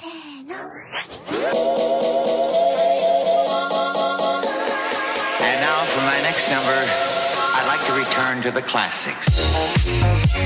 And now for my next number, I'd like to return to the classics.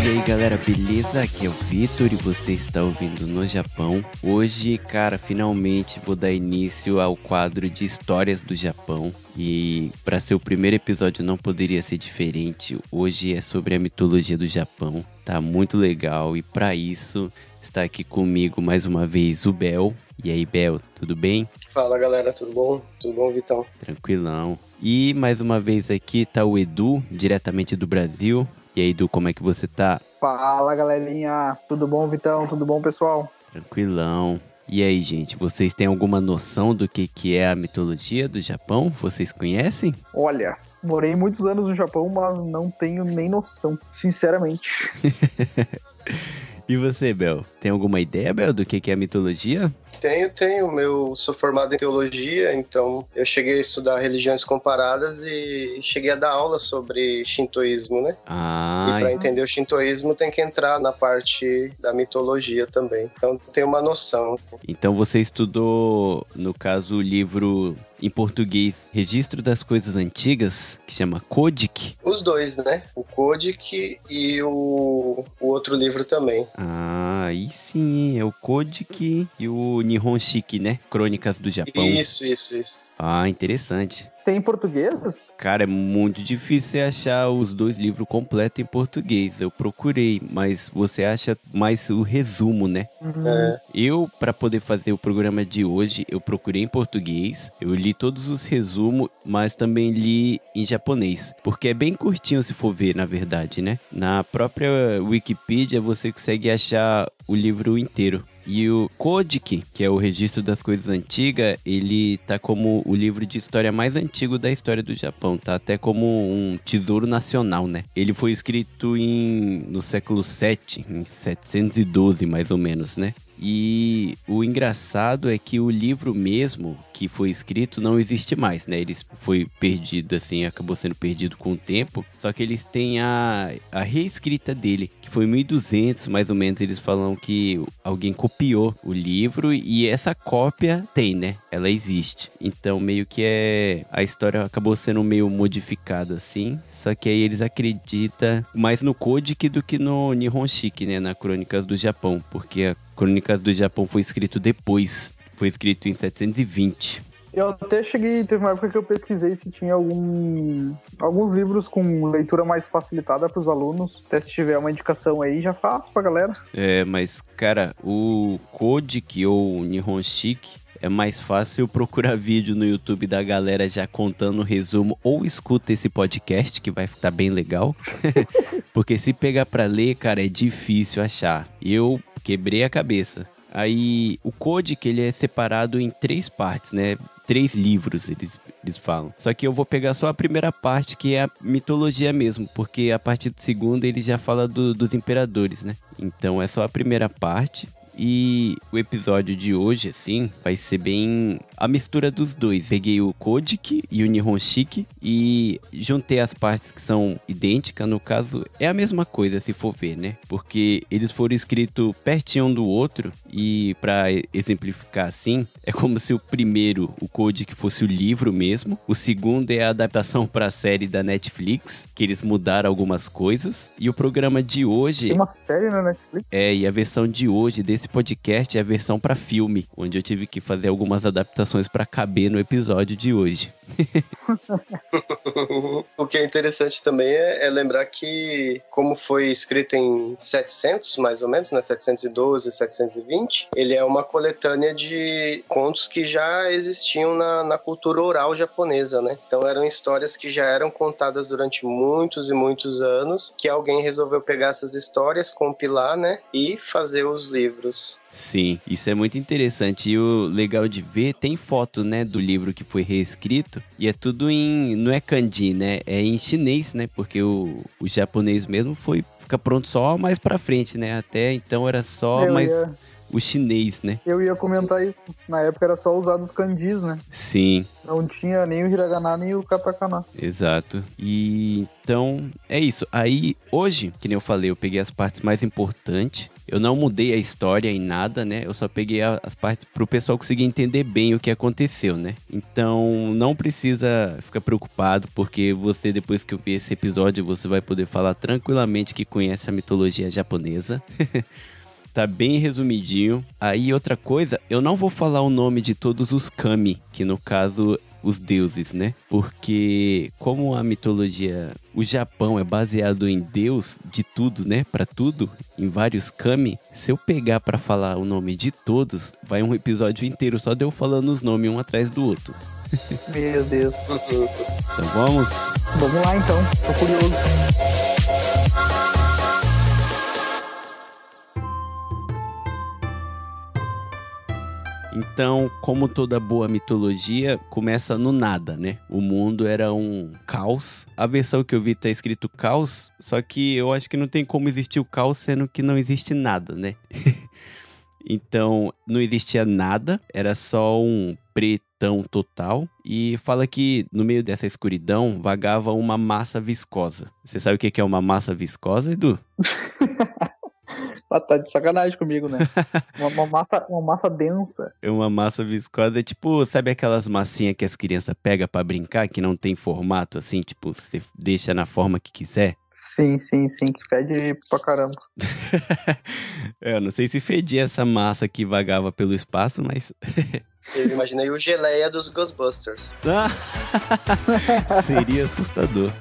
E aí galera, beleza? Aqui é o Vitor e você está ouvindo no Japão. Hoje, cara, finalmente vou dar início ao quadro de histórias do Japão. E para ser o primeiro episódio não poderia ser diferente. Hoje é sobre a mitologia do Japão. Tá muito legal e para isso está aqui comigo mais uma vez o Bel. E aí, Bel, tudo bem? Fala galera, tudo bom? Tudo bom, Vitão? Tranquilão. E mais uma vez aqui tá o Edu, diretamente do Brasil. E aí, Edu, como é que você tá? Fala galerinha, tudo bom Vitão? Tudo bom pessoal? Tranquilão. E aí, gente, vocês têm alguma noção do que, que é a mitologia do Japão? Vocês conhecem? Olha, morei muitos anos no Japão, mas não tenho nem noção, sinceramente. E você, Bel? Tem alguma ideia, Bel, do que, é mitologia? Tenho, tenho. Eu sou formado em teologia, então eu cheguei a estudar religiões comparadas e cheguei a dar aula sobre shintoísmo, né? Ah, E para entender o shintoísmo tem que entrar na parte da mitologia também. Então tem uma noção, assim. então você estudou, no caso, o livro em português Registro das Coisas Antigas, que chama Kodik. Os dois, né? O Kodik e o, o outro livro também. Ah, aí sim, é o Kodik e o Nihon Shiki, né? Crônicas do Japão. Isso, isso, isso. Ah, interessante. Tem em português? Cara, é muito difícil você achar os dois livros completos em português. Eu procurei, mas você acha mais o resumo, né? É. Eu, para poder fazer o programa de hoje, eu procurei em português, eu li todos os resumos, mas também li em japonês, porque é bem curtinho se for ver, na verdade, né? Na própria Wikipedia você consegue achar o livro inteiro. E o Kodik, que é o registro das coisas antigas, ele tá como o livro de história mais antigo da história do Japão, tá até como um tesouro nacional, né? Ele foi escrito em no século 7, em 712 mais ou menos, né? E o engraçado é que o livro mesmo que foi escrito não existe mais, né? Ele foi perdido, assim, acabou sendo perdido com o tempo. Só que eles têm a, a reescrita dele, que foi em 1200 mais ou menos. Eles falam que alguém copiou o livro e essa cópia tem, né? Ela existe. Então, meio que é. A história acabou sendo meio modificada, assim. Só que aí eles acreditam mais no Kodik do que no Nihon Shiki, né? Na Crônicas do Japão. Porque a Crônicas do Japão foi escrito depois. Foi escrito em 720. Eu até cheguei, teve uma época que eu pesquisei se tinha algum, alguns livros com leitura mais facilitada para os alunos. Até se tiver uma indicação aí, já faço pra galera. É, mas, cara, o Kodik ou o Nihon Shiki é mais fácil procurar vídeo no YouTube da galera já contando o resumo ou escuta esse podcast que vai ficar bem legal. Porque se pegar pra ler, cara, é difícil achar. Eu quebrei a cabeça. Aí o Kodik ele é separado em três partes, né? Três livros, eles, eles falam. Só que eu vou pegar só a primeira parte, que é a mitologia mesmo, porque a partir do segundo ele já fala do- dos imperadores, né? Então é só a primeira parte. E o episódio de hoje, assim, vai ser bem a mistura dos dois. Peguei o Kodik e o Nihon Shiki e juntei as partes que são idênticas. No caso, é a mesma coisa, se for ver, né? Porque eles foram escritos pertinho um do outro e, pra exemplificar assim, é como se o primeiro, o Kodik, fosse o livro mesmo. O segundo é a adaptação pra série da Netflix, que eles mudaram algumas coisas. E o programa de hoje... Tem uma série na Netflix. É, e a versão de hoje desse podcast é a versão pra filme, onde eu tive que fazer algumas adaptações pra caber no episódio de hoje. o que é interessante também é, é lembrar que, como foi escrito em 700, mais ou menos, né, 712, 720, ele é uma coletânea de contos que já existiam na, na cultura oral japonesa, né? Então eram histórias que já eram contadas durante muitos e muitos anos, que alguém resolveu pegar essas histórias, compilar, né, e fazer os livros. Sim, isso é muito interessante. E o legal de ver, tem foto, né, do livro que foi reescrito. E é tudo em. Não é kanji, né? É em chinês, né? Porque o, o japonês mesmo foi. Fica pronto só mais pra frente, né? Até então era só Eu mais ia- o chinês, né? Eu ia comentar isso. Na época era só usado os kanjis, né? Sim, Não tinha nem o hiragana nem o katakana. exato. E então é isso. Aí hoje, que nem eu falei, eu peguei as partes mais importantes Eu não mudei a história em nada, né? Eu só peguei as partes pro pessoal conseguir entender bem o que aconteceu, né? Então, não precisa ficar preocupado, porque você, depois que eu ver esse episódio, você vai poder falar tranquilamente que conhece a mitologia japonesa. Tá bem resumidinho. Aí outra coisa, eu não vou falar o nome de todos os kami, que no caso os deuses, né? Porque como a mitologia, o Japão é baseado em deus de tudo, né? Para tudo, em vários kami. Se eu pegar para falar o nome de todos, vai um episódio inteiro só de eu falando os nomes um atrás do outro. Meu Deus. Então vamos. Vamos lá então. Tô curioso. Então, como toda boa mitologia, começa no nada, né? O mundo era um caos. A versão que eu vi tá escrito caos, só que eu acho que não tem como existir o caos sendo que não existe nada, né? então, não existia nada, era só um pretão total. E fala que no meio dessa escuridão vagava uma massa viscosa. Você sabe o que é uma massa viscosa, Edu? Ah, tá de sacanagem comigo, né? Uma, uma massa, uma massa densa. É uma massa viscosa, é tipo, sabe aquelas massinhas que as crianças pegam para brincar, que não tem formato, assim, tipo, você deixa na forma que quiser? Sim, sim, sim, que fede pra caramba. é, eu não sei se fedia essa massa que vagava pelo espaço, mas. eu imaginei o geleia dos Ghostbusters. Seria assustador.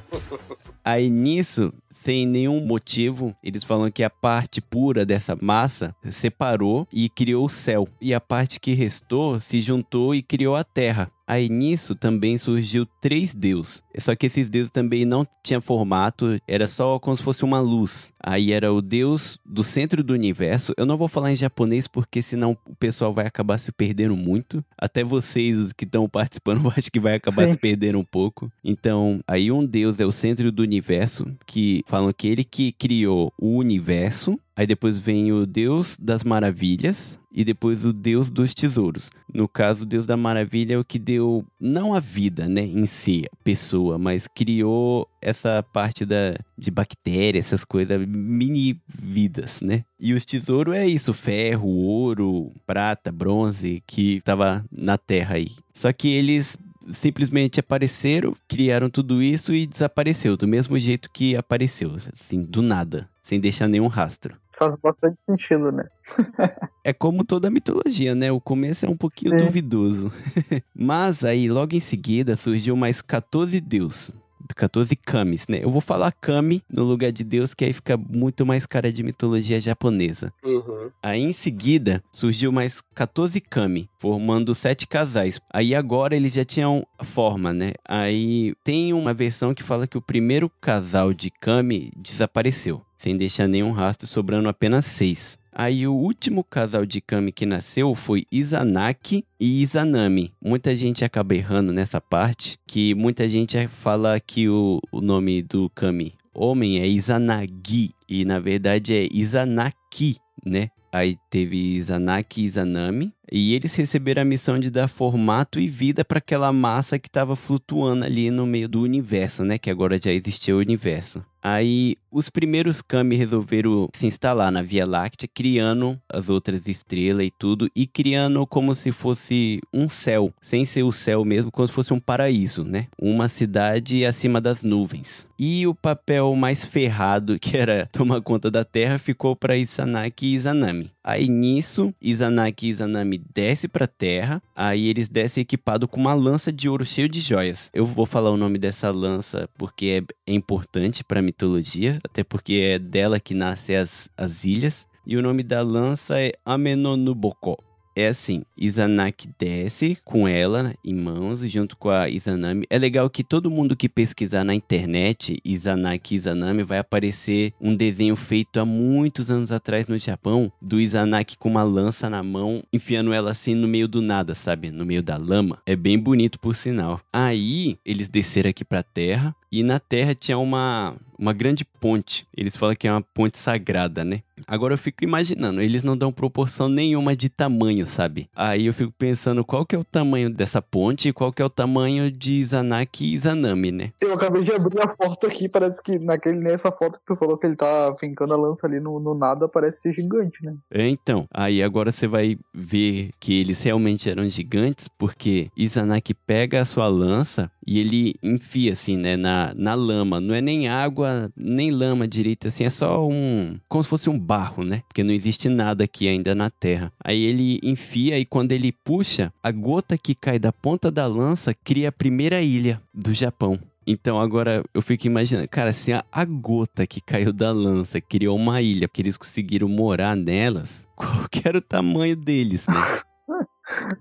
Aí nisso, sem nenhum motivo, eles falam que a parte pura dessa massa separou e criou o céu, e a parte que restou se juntou e criou a terra. Aí nisso também surgiu três deuses. Só que esses deuses também não tinham formato, era só como se fosse uma luz. Aí era o deus do centro do universo. Eu não vou falar em japonês porque senão o pessoal vai acabar se perdendo muito. Até vocês que estão participando, eu acho que vai acabar Sim. se perdendo um pouco. Então, aí um deus é o centro do universo, que falam que ele que criou o universo Aí depois vem o Deus das Maravilhas e depois o Deus dos Tesouros. No caso, o Deus da Maravilha é o que deu não a vida, né, em si, pessoa, mas criou essa parte da de bactérias, essas coisas, mini vidas, né? E os tesouros é isso, ferro, ouro, prata, bronze que estava na terra aí. Só que eles simplesmente apareceram, criaram tudo isso e desapareceu do mesmo jeito que apareceu, assim, do nada, sem deixar nenhum rastro faz bastante sentido, né? é como toda mitologia, né? O começo é um pouquinho Sim. duvidoso. Mas aí, logo em seguida, surgiu mais 14 deuses. 14 kamis, né? Eu vou falar kami no lugar de Deus, que aí fica muito mais cara de mitologia japonesa. Uhum. Aí em seguida surgiu mais 14 kami, formando sete casais. Aí agora eles já tinham forma, né? Aí tem uma versão que fala que o primeiro casal de kami desapareceu sem deixar nenhum rastro, sobrando apenas seis. Aí o último casal de Kami que nasceu foi Izanaki e Izanami. Muita gente acaba errando nessa parte, que muita gente fala que o, o nome do Kami homem é Izanagi e na verdade é Izanaki, né? Aí teve Izanaki e Izanami. E eles receberam a missão de dar formato e vida para aquela massa que estava flutuando ali no meio do universo, né? Que agora já existia o universo. Aí os primeiros Kami resolveram se instalar na Via Láctea, criando as outras estrelas e tudo, e criando como se fosse um céu, sem ser o céu mesmo, como se fosse um paraíso, né? Uma cidade acima das nuvens. E o papel mais ferrado, que era tomar conta da Terra, ficou para Izanaki e Izanami. Aí nisso, Izanaki e Izanami desce pra terra, aí eles descem equipado com uma lança de ouro cheio de joias. Eu vou falar o nome dessa lança porque é, é importante pra mitologia, até porque é dela que nascem as, as ilhas. E o nome da lança é Amenonuboko é assim, Izanaki desce com ela em mãos, junto com a Izanami. É legal que todo mundo que pesquisar na internet Izanaki e Izanami vai aparecer um desenho feito há muitos anos atrás no Japão, do Izanaki com uma lança na mão, enfiando ela assim no meio do nada, sabe? No meio da lama. É bem bonito por sinal. Aí, eles desceram aqui pra terra, e na terra tinha uma, uma grande ponte. Eles falam que é uma ponte sagrada, né? Agora eu fico imaginando, eles não dão proporção nenhuma de tamanho, sabe? Aí eu fico pensando qual que é o tamanho dessa ponte e qual que é o tamanho de Izanaki e Izanami, né? Eu acabei de abrir a foto aqui, parece que naquele, nessa foto que tu falou que ele tá fincando a lança ali no, no nada, parece ser gigante, né? É, então. Aí agora você vai ver que eles realmente eram gigantes, porque Izanaki pega a sua lança e ele enfia, assim, né, na, na lama. Não é nem água, nem lama direito, assim, é só um. como se fosse um barro, né? Porque não existe nada aqui ainda na terra. Aí ele enfia e quando ele puxa, a gota que cai da ponta da lança cria a primeira ilha do Japão. Então agora eu fico imaginando, cara, se a, a gota que caiu da lança criou uma ilha, que eles conseguiram morar nelas, qual era o tamanho deles, né?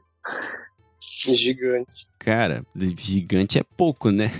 Gigante. Cara, gigante é pouco, né?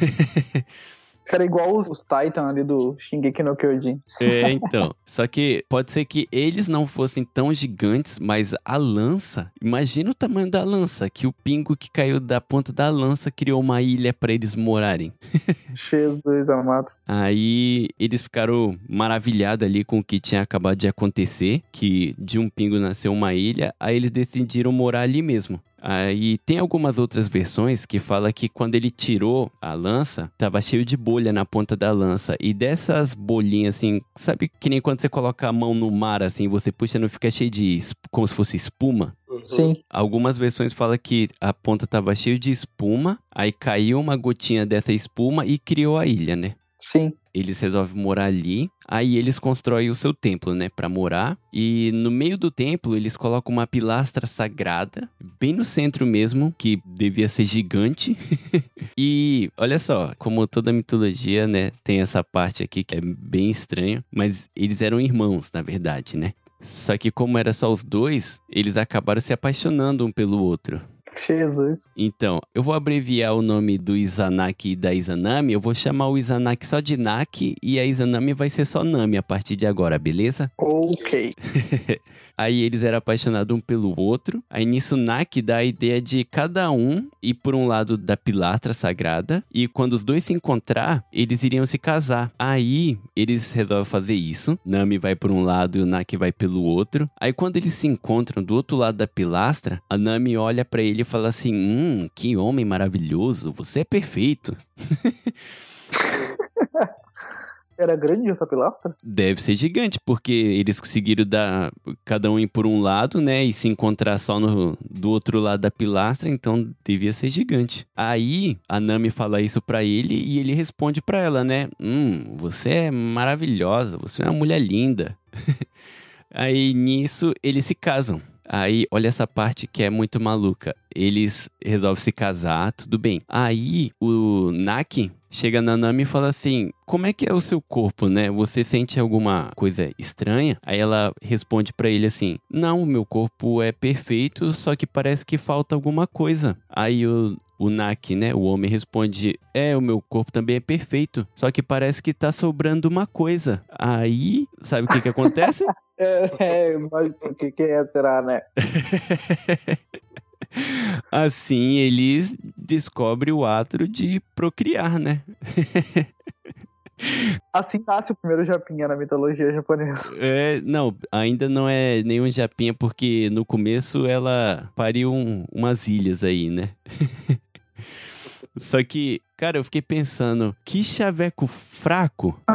Era igual os, os Titan ali do Shingeki no Kyojin. É, então. Só que pode ser que eles não fossem tão gigantes, mas a lança, imagina o tamanho da lança, que o pingo que caiu da ponta da lança criou uma ilha para eles morarem. Jesus amado. Aí eles ficaram maravilhados ali com o que tinha acabado de acontecer, que de um pingo nasceu uma ilha, aí eles decidiram morar ali mesmo. Aí tem algumas outras versões que fala que quando ele tirou a lança, tava cheio de bolha na ponta da lança. E dessas bolinhas assim, sabe que nem quando você coloca a mão no mar assim, você puxa não fica cheio de como se fosse espuma? Uhum. Sim. Algumas versões falam que a ponta tava cheio de espuma, aí caiu uma gotinha dessa espuma e criou a ilha, né? Sim. Eles resolvem morar ali, aí eles constroem o seu templo, né, Pra morar. E no meio do templo eles colocam uma pilastra sagrada, bem no centro mesmo, que devia ser gigante. e olha só, como toda mitologia, né, tem essa parte aqui que é bem estranho, mas eles eram irmãos, na verdade, né? Só que como era só os dois, eles acabaram se apaixonando um pelo outro. Jesus. Então, eu vou abreviar o nome do Izanaki e da Izanami. Eu vou chamar o Izanaki só de Naki e a Izanami vai ser só Nami a partir de agora, beleza? Ok. Aí eles eram apaixonados um pelo outro. Aí nisso Naki dá a ideia de cada um ir por um lado da pilastra sagrada. E quando os dois se encontrar, eles iriam se casar. Aí eles resolvem fazer isso. Nami vai por um lado e o Naki vai pelo outro. Aí quando eles se encontram do outro lado da pilastra, a Nami olha pra ele e fala assim: Hum, que homem maravilhoso, você é perfeito. Era grande essa pilastra? Deve ser gigante, porque eles conseguiram dar cada um ir por um lado, né? E se encontrar só no, do outro lado da pilastra, então devia ser gigante. Aí a Nami fala isso pra ele e ele responde pra ela, né? Hum, você é maravilhosa, você é uma mulher linda. Aí nisso eles se casam. Aí, olha essa parte que é muito maluca. Eles resolvem se casar, tudo bem. Aí, o Naki chega na Nami e fala assim: Como é que é o seu corpo, né? Você sente alguma coisa estranha? Aí ela responde pra ele assim: Não, meu corpo é perfeito, só que parece que falta alguma coisa. Aí o. O Naki, né? O homem responde: É, o meu corpo também é perfeito. Só que parece que tá sobrando uma coisa. Aí, sabe o que que acontece? É, é, mas o que, que é, será, né? Assim eles descobrem o ato de procriar, né? Assim nasce o primeiro japinha na mitologia japonesa. É, não, ainda não é nenhum japinha, porque no começo ela pariu um- umas ilhas aí, né? Só que, cara, eu fiquei pensando, que chaveco fraco.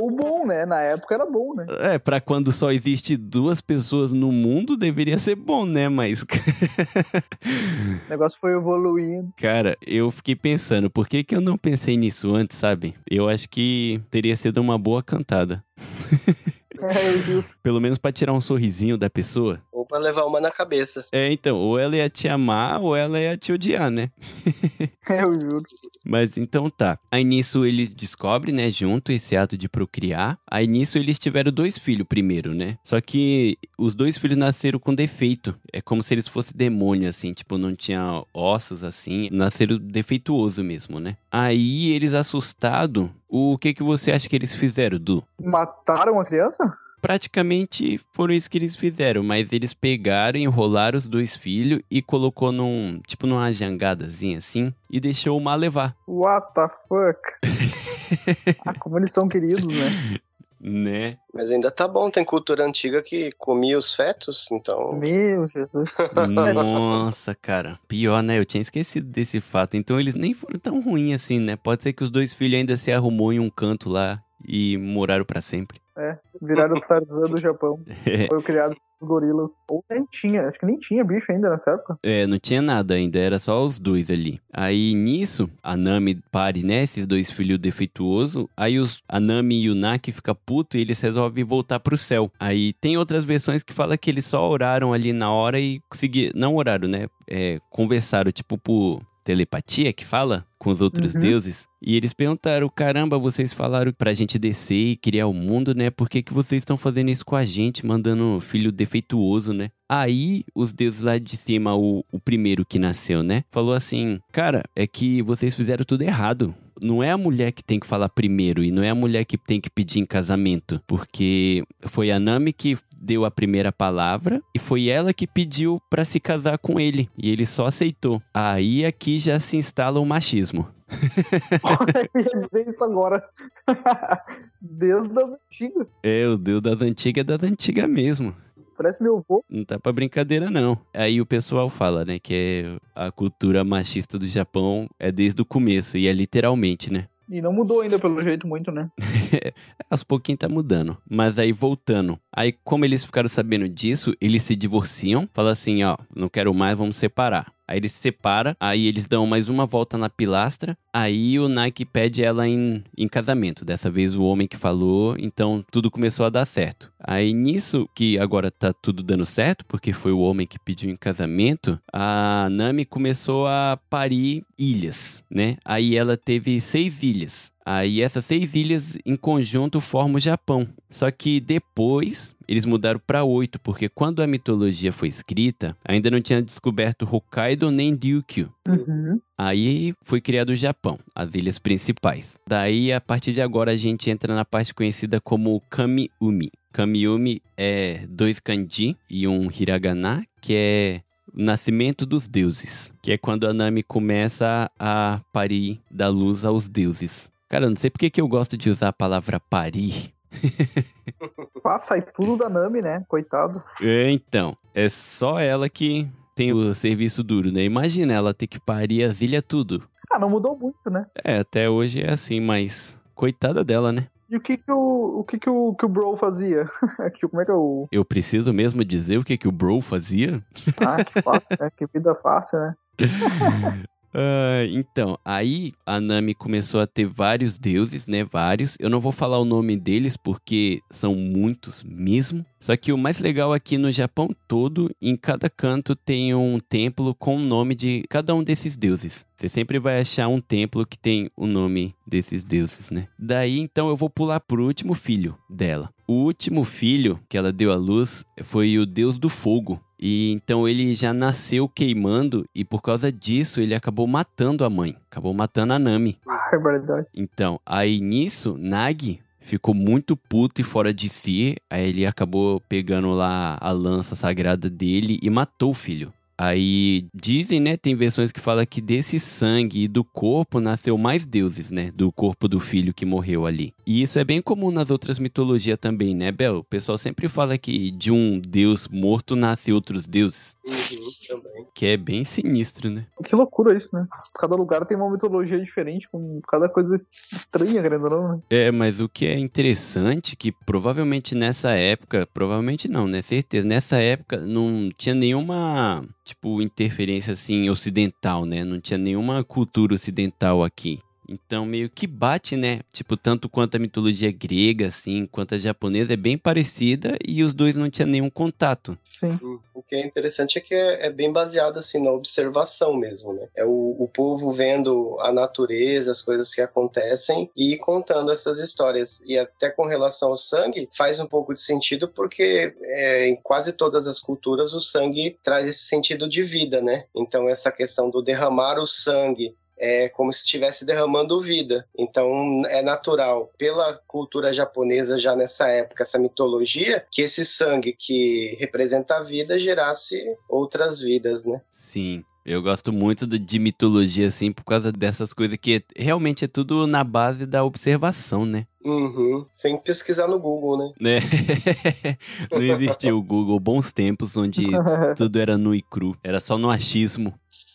Ou bom, né? Na época era bom, né? É, pra quando só existe duas pessoas no mundo, deveria ser bom, né? Mas, O negócio foi evoluindo. cara, eu fiquei pensando, por que que eu não pensei nisso antes, sabe? Eu acho que teria sido uma boa cantada. É. Pelo menos pra tirar um sorrisinho da pessoa. Pra levar uma na cabeça. É, então, ou ela ia te amar ou ela ia te odiar, né? Eu juro. Mas então tá. Aí nisso ele descobre, né, junto esse ato de procriar. Aí nisso eles tiveram dois filhos primeiro, né? Só que os dois filhos nasceram com defeito. É como se eles fossem demônio, assim, tipo, não tinha ossos assim. Nasceram defeituoso mesmo, né? Aí eles assustados, o que que você acha que eles fizeram, Du? Mataram a criança? Praticamente foram isso que eles fizeram, mas eles pegaram, enrolaram os dois filhos e colocou num, tipo numa jangadazinha assim, e deixou o mar levar. What the fuck? ah, como eles são queridos, né? Né? Mas ainda tá bom, tem cultura antiga que comia os fetos, então. Meu Jesus. Nossa, cara. Pior, né? Eu tinha esquecido desse fato. Então eles nem foram tão ruins assim, né? Pode ser que os dois filhos ainda se arrumou em um canto lá e moraram pra sempre. É, viraram o Tarzan do Japão. É. Foi criado pelos gorilas. Ou nem tinha, acho que nem tinha bicho ainda nessa época. É, não tinha nada ainda, era só os dois ali. Aí nisso, a Nami pare, né? Esses dois filhos defeituosos. Aí os, a Nami e o Naki fica puto e eles resolvem voltar pro céu. Aí tem outras versões que fala que eles só oraram ali na hora e conseguiram. Não oraram, né? É, conversaram, tipo, por telepatia que fala com os outros Uhum. deuses. E eles perguntaram: caramba, vocês falaram pra gente descer e criar o mundo, né? Por que, que vocês estão fazendo isso com a gente, mandando filho defeituoso, né? Aí os deuses lá de cima, o, o primeiro que nasceu, né? Falou assim: cara, é que vocês fizeram tudo errado. Não é a mulher que tem que falar primeiro e não é a mulher que tem que pedir em casamento, porque foi a Nami que deu a primeira palavra e foi ela que pediu pra se casar com ele e ele só aceitou. Aí aqui já se instala o machismo. Eu ia dizer isso agora. Desde as antigas. É, o deus das antigas é das antigas mesmo. Parece meu avô. Não tá pra brincadeira, não. Aí o pessoal fala, né, que é a cultura machista do Japão é desde o começo, e é literalmente, né? E não mudou ainda pelo jeito muito, né? Aos pouquinhos tá mudando. Mas aí voltando. Aí, como eles ficaram sabendo disso, eles se divorciam. Fala assim, ó, não quero mais, vamos separar. Aí eles se separam, aí eles dão mais uma volta na pilastra. Aí o Nike pede ela em, em casamento. Dessa vez o homem que falou, então tudo começou a dar certo. Aí nisso, que agora tá tudo dando certo, porque foi o homem que pediu em casamento, a Nami começou a parir ilhas, né? Aí ela teve seis ilhas. Aí essas seis ilhas em conjunto formam o Japão. Só que depois eles mudaram para oito, porque quando a mitologia foi escrita, ainda não tinha descoberto Hokkaido nem Ryukyu. Uhum. Aí foi criado o Japão, as ilhas principais. Daí, a partir de agora, a gente entra na parte conhecida como Kamiumi. Kamiumi é dois kanji e um hiragana, que é o nascimento dos deuses, que é quando a Nami começa a parir da luz aos deuses. Cara, eu não sei porque que eu gosto de usar a palavra parir. Ah, sai tudo da Nami, né? Coitado. É, então, é só ela que tem o serviço duro, né? Imagina ela ter que parir as ilhas tudo. Ah, não mudou muito, né? É, até hoje é assim, mas coitada dela, né? E o que que o, o, que que o, que o Bro fazia? Como é que é o... Eu preciso mesmo dizer o que, que o Bro fazia? Ah, que fácil, né? Que vida fácil, né? Ah, então, aí a Nami começou a ter vários deuses, né? Vários. Eu não vou falar o nome deles porque são muitos mesmo. Só que o mais legal aqui no Japão todo, em cada canto tem um templo com o nome de cada um desses deuses. Você sempre vai achar um templo que tem o nome desses deuses, né? Daí então eu vou pular pro último filho dela. O último filho que ela deu à luz foi o deus do fogo. E então ele já nasceu queimando e por causa disso ele acabou matando a mãe, acabou matando a Nami. É verdade. Então, aí nisso, Nagi ficou muito puto e fora de si. Aí ele acabou pegando lá a lança sagrada dele e matou o filho. Aí dizem, né? Tem versões que falam que desse sangue e do corpo nasceu mais deuses, né? Do corpo do filho que morreu ali. E isso é bem comum nas outras mitologias também, né, Bel? O pessoal sempre fala que de um deus morto nasce outros deuses. Também. Que é bem sinistro, né? Que loucura isso, né? Cada lugar tem uma mitologia diferente, com cada coisa estranha, querendo ou não, né? É, mas o que é interessante que provavelmente nessa época, provavelmente não, né? Certeza, nessa época não tinha nenhuma, tipo, interferência assim ocidental, né? Não tinha nenhuma cultura ocidental aqui. Então meio que bate, né? Tipo, tanto quanto a mitologia grega, assim, quanto a japonesa é bem parecida e os dois não tinham nenhum contato. Sim. Hum, O que é interessante é que é, é bem baseado assim na observação mesmo, né? É o, o povo vendo a natureza, as coisas que acontecem e contando essas histórias. E até com relação ao sangue, faz um pouco de sentido porque é, em quase todas as culturas o sangue traz esse sentido de vida, né? Então essa questão do derramar o sangue é como se estivesse derramando vida. Então é natural, pela cultura japonesa já nessa época, essa mitologia, que esse sangue que representa a vida gerasse outras vidas, né? Sim. Eu gosto muito de, mitologia, assim, por causa dessas coisas que realmente é tudo na base da observação, né? Uhum. Sem pesquisar no Google, né? né? Não existia o Google, bons tempos onde tudo era nu e cru, era só no achismo.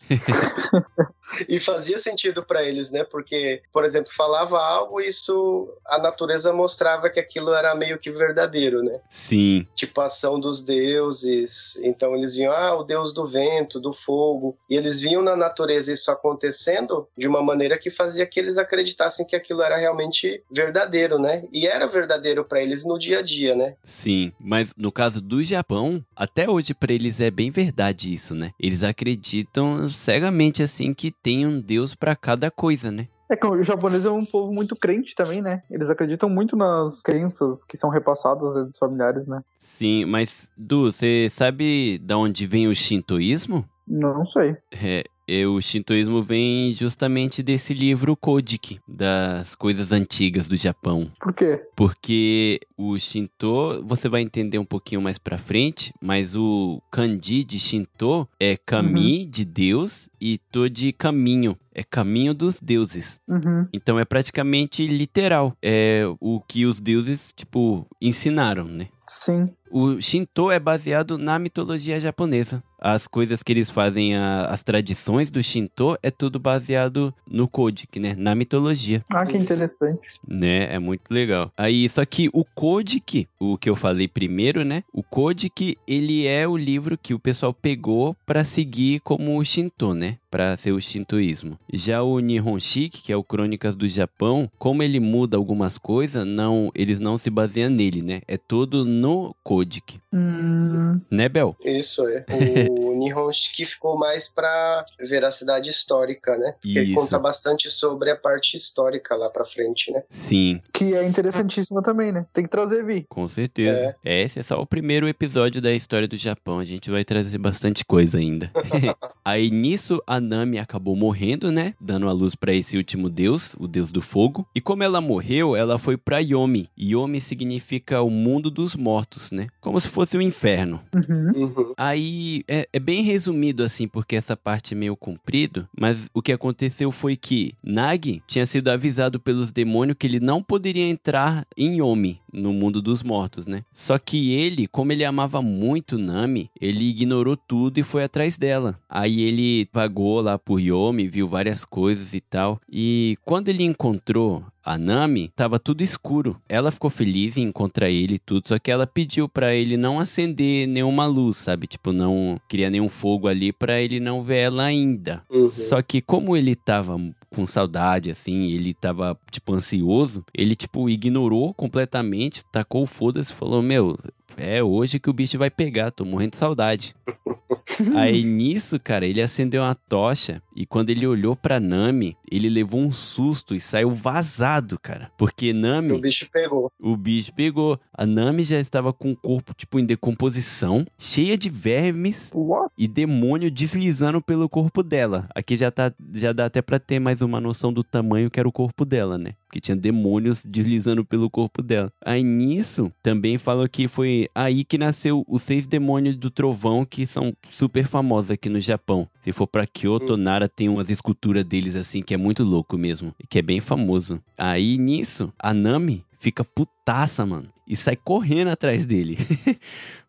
e fazia sentido para eles, né? Porque, por exemplo, falava algo e isso a natureza mostrava que aquilo era meio que verdadeiro, né? Sim. Tipo a ação dos deuses. Então eles viam, ah, o deus do vento, do fogo. E eles viam na natureza isso acontecendo de uma maneira que fazia que eles acreditassem que aquilo era realmente verdadeiro, né? E era verdadeiro para eles no dia a dia, né? Sim, mas no caso do Japão, até hoje para eles é bem verdade isso, né? Eles acreditam cegamente assim que tem um Deus para cada coisa, né? É que o japonês é um povo muito crente também, né? Eles acreditam muito nas crenças que são repassadas dos familiares, né? Sim, mas Du, você sabe da onde vem o shintoísmo? Não, não sei. É, e o shintoísmo vem justamente desse livro Kojiki, das coisas antigas do Japão. Por quê? Porque o Shinto, você vai entender um pouquinho mais pra frente, mas o kanji de Shinto é kami, uhum. de Deus, e to de caminho. É caminho dos deuses. Uhum. Então é praticamente literal. É o que os deuses, tipo, ensinaram, né? Sim. O Shinto é baseado na mitologia japonesa as coisas que eles fazem, a, as tradições do Shinto, é tudo baseado no Kojiki, né? Na mitologia. Ah, que interessante. Né? É muito legal. Aí, só que o Kojiki, o que eu falei primeiro, né? O Kojiki, ele é o livro que o pessoal pegou para seguir como o Shinto, né? Para ser o shintoísmo. Já o Nihon Shiki, que é o Crônicas do Japão, como ele muda algumas coisas, não, eles não se baseiam nele, né? É tudo no Kojiki. Hum. Né, Bel? Isso é. O Nihon Shiki ficou mais para veracidade histórica, né? Porque Isso. ele conta bastante sobre a parte histórica lá para frente, né? Sim. Que é interessantíssima também, né? Tem que trazer Vi. Com certeza. É. Esse é só o primeiro episódio da história do Japão. A gente vai trazer bastante coisa ainda. Aí nisso a Nami acabou morrendo, né? Dando a luz para esse último deus, o deus do fogo. E como ela morreu, ela foi para Yomi. Yomi significa o mundo dos mortos, né? Como se fosse o inferno. Uhum. Uhum. Aí é, é, bem resumido assim, porque essa parte é meio comprido, mas o que aconteceu foi que Nagi tinha sido avisado pelos demônios que ele não poderia entrar em Yomi, no mundo dos mortos, né? Só que ele, como ele amava muito Nami, ele ignorou tudo e foi atrás dela. Aí ele pagou lá por Yomi, viu várias coisas e tal. E quando ele encontrou a Nami, tava tudo escuro. Ela ficou feliz em encontrar ele e tudo, só que ela pediu para ele não acender nenhuma luz, sabe? Tipo, não queria nenhum fogo ali para ele não ver ela ainda. Uhum. Só que como ele tava com saudade, assim, ele tava, tipo, ansioso, ele, tipo, ignorou completamente, tacou o foda-se e falou: Meu, é hoje que o bicho vai pegar, tô morrendo de saudade. Aí nisso, cara, ele acendeu uma tocha e quando ele olhou pra Nami, ele levou um susto e saiu vazado, cara. Porque Nami. O bicho pegou. O bicho pegou. A Nami já estava com o corpo, tipo, em decomposição, cheia de vermes What? e demônio deslizando pelo corpo dela. Aqui já, tá, já dá até pra ter mais uma noção do tamanho que era o corpo dela, né? Porque tinha demônios deslizando pelo corpo dela. Aí nisso, também falou que foi aí que nasceu os seis demônios do trovão, que são super famosos aqui no Japão. Se for pra Kyoto, Nara tem umas esculturas deles assim, que é muito louco mesmo. Que é bem famoso. Aí nisso, a Nami fica putaça, mano. E sai correndo atrás dele.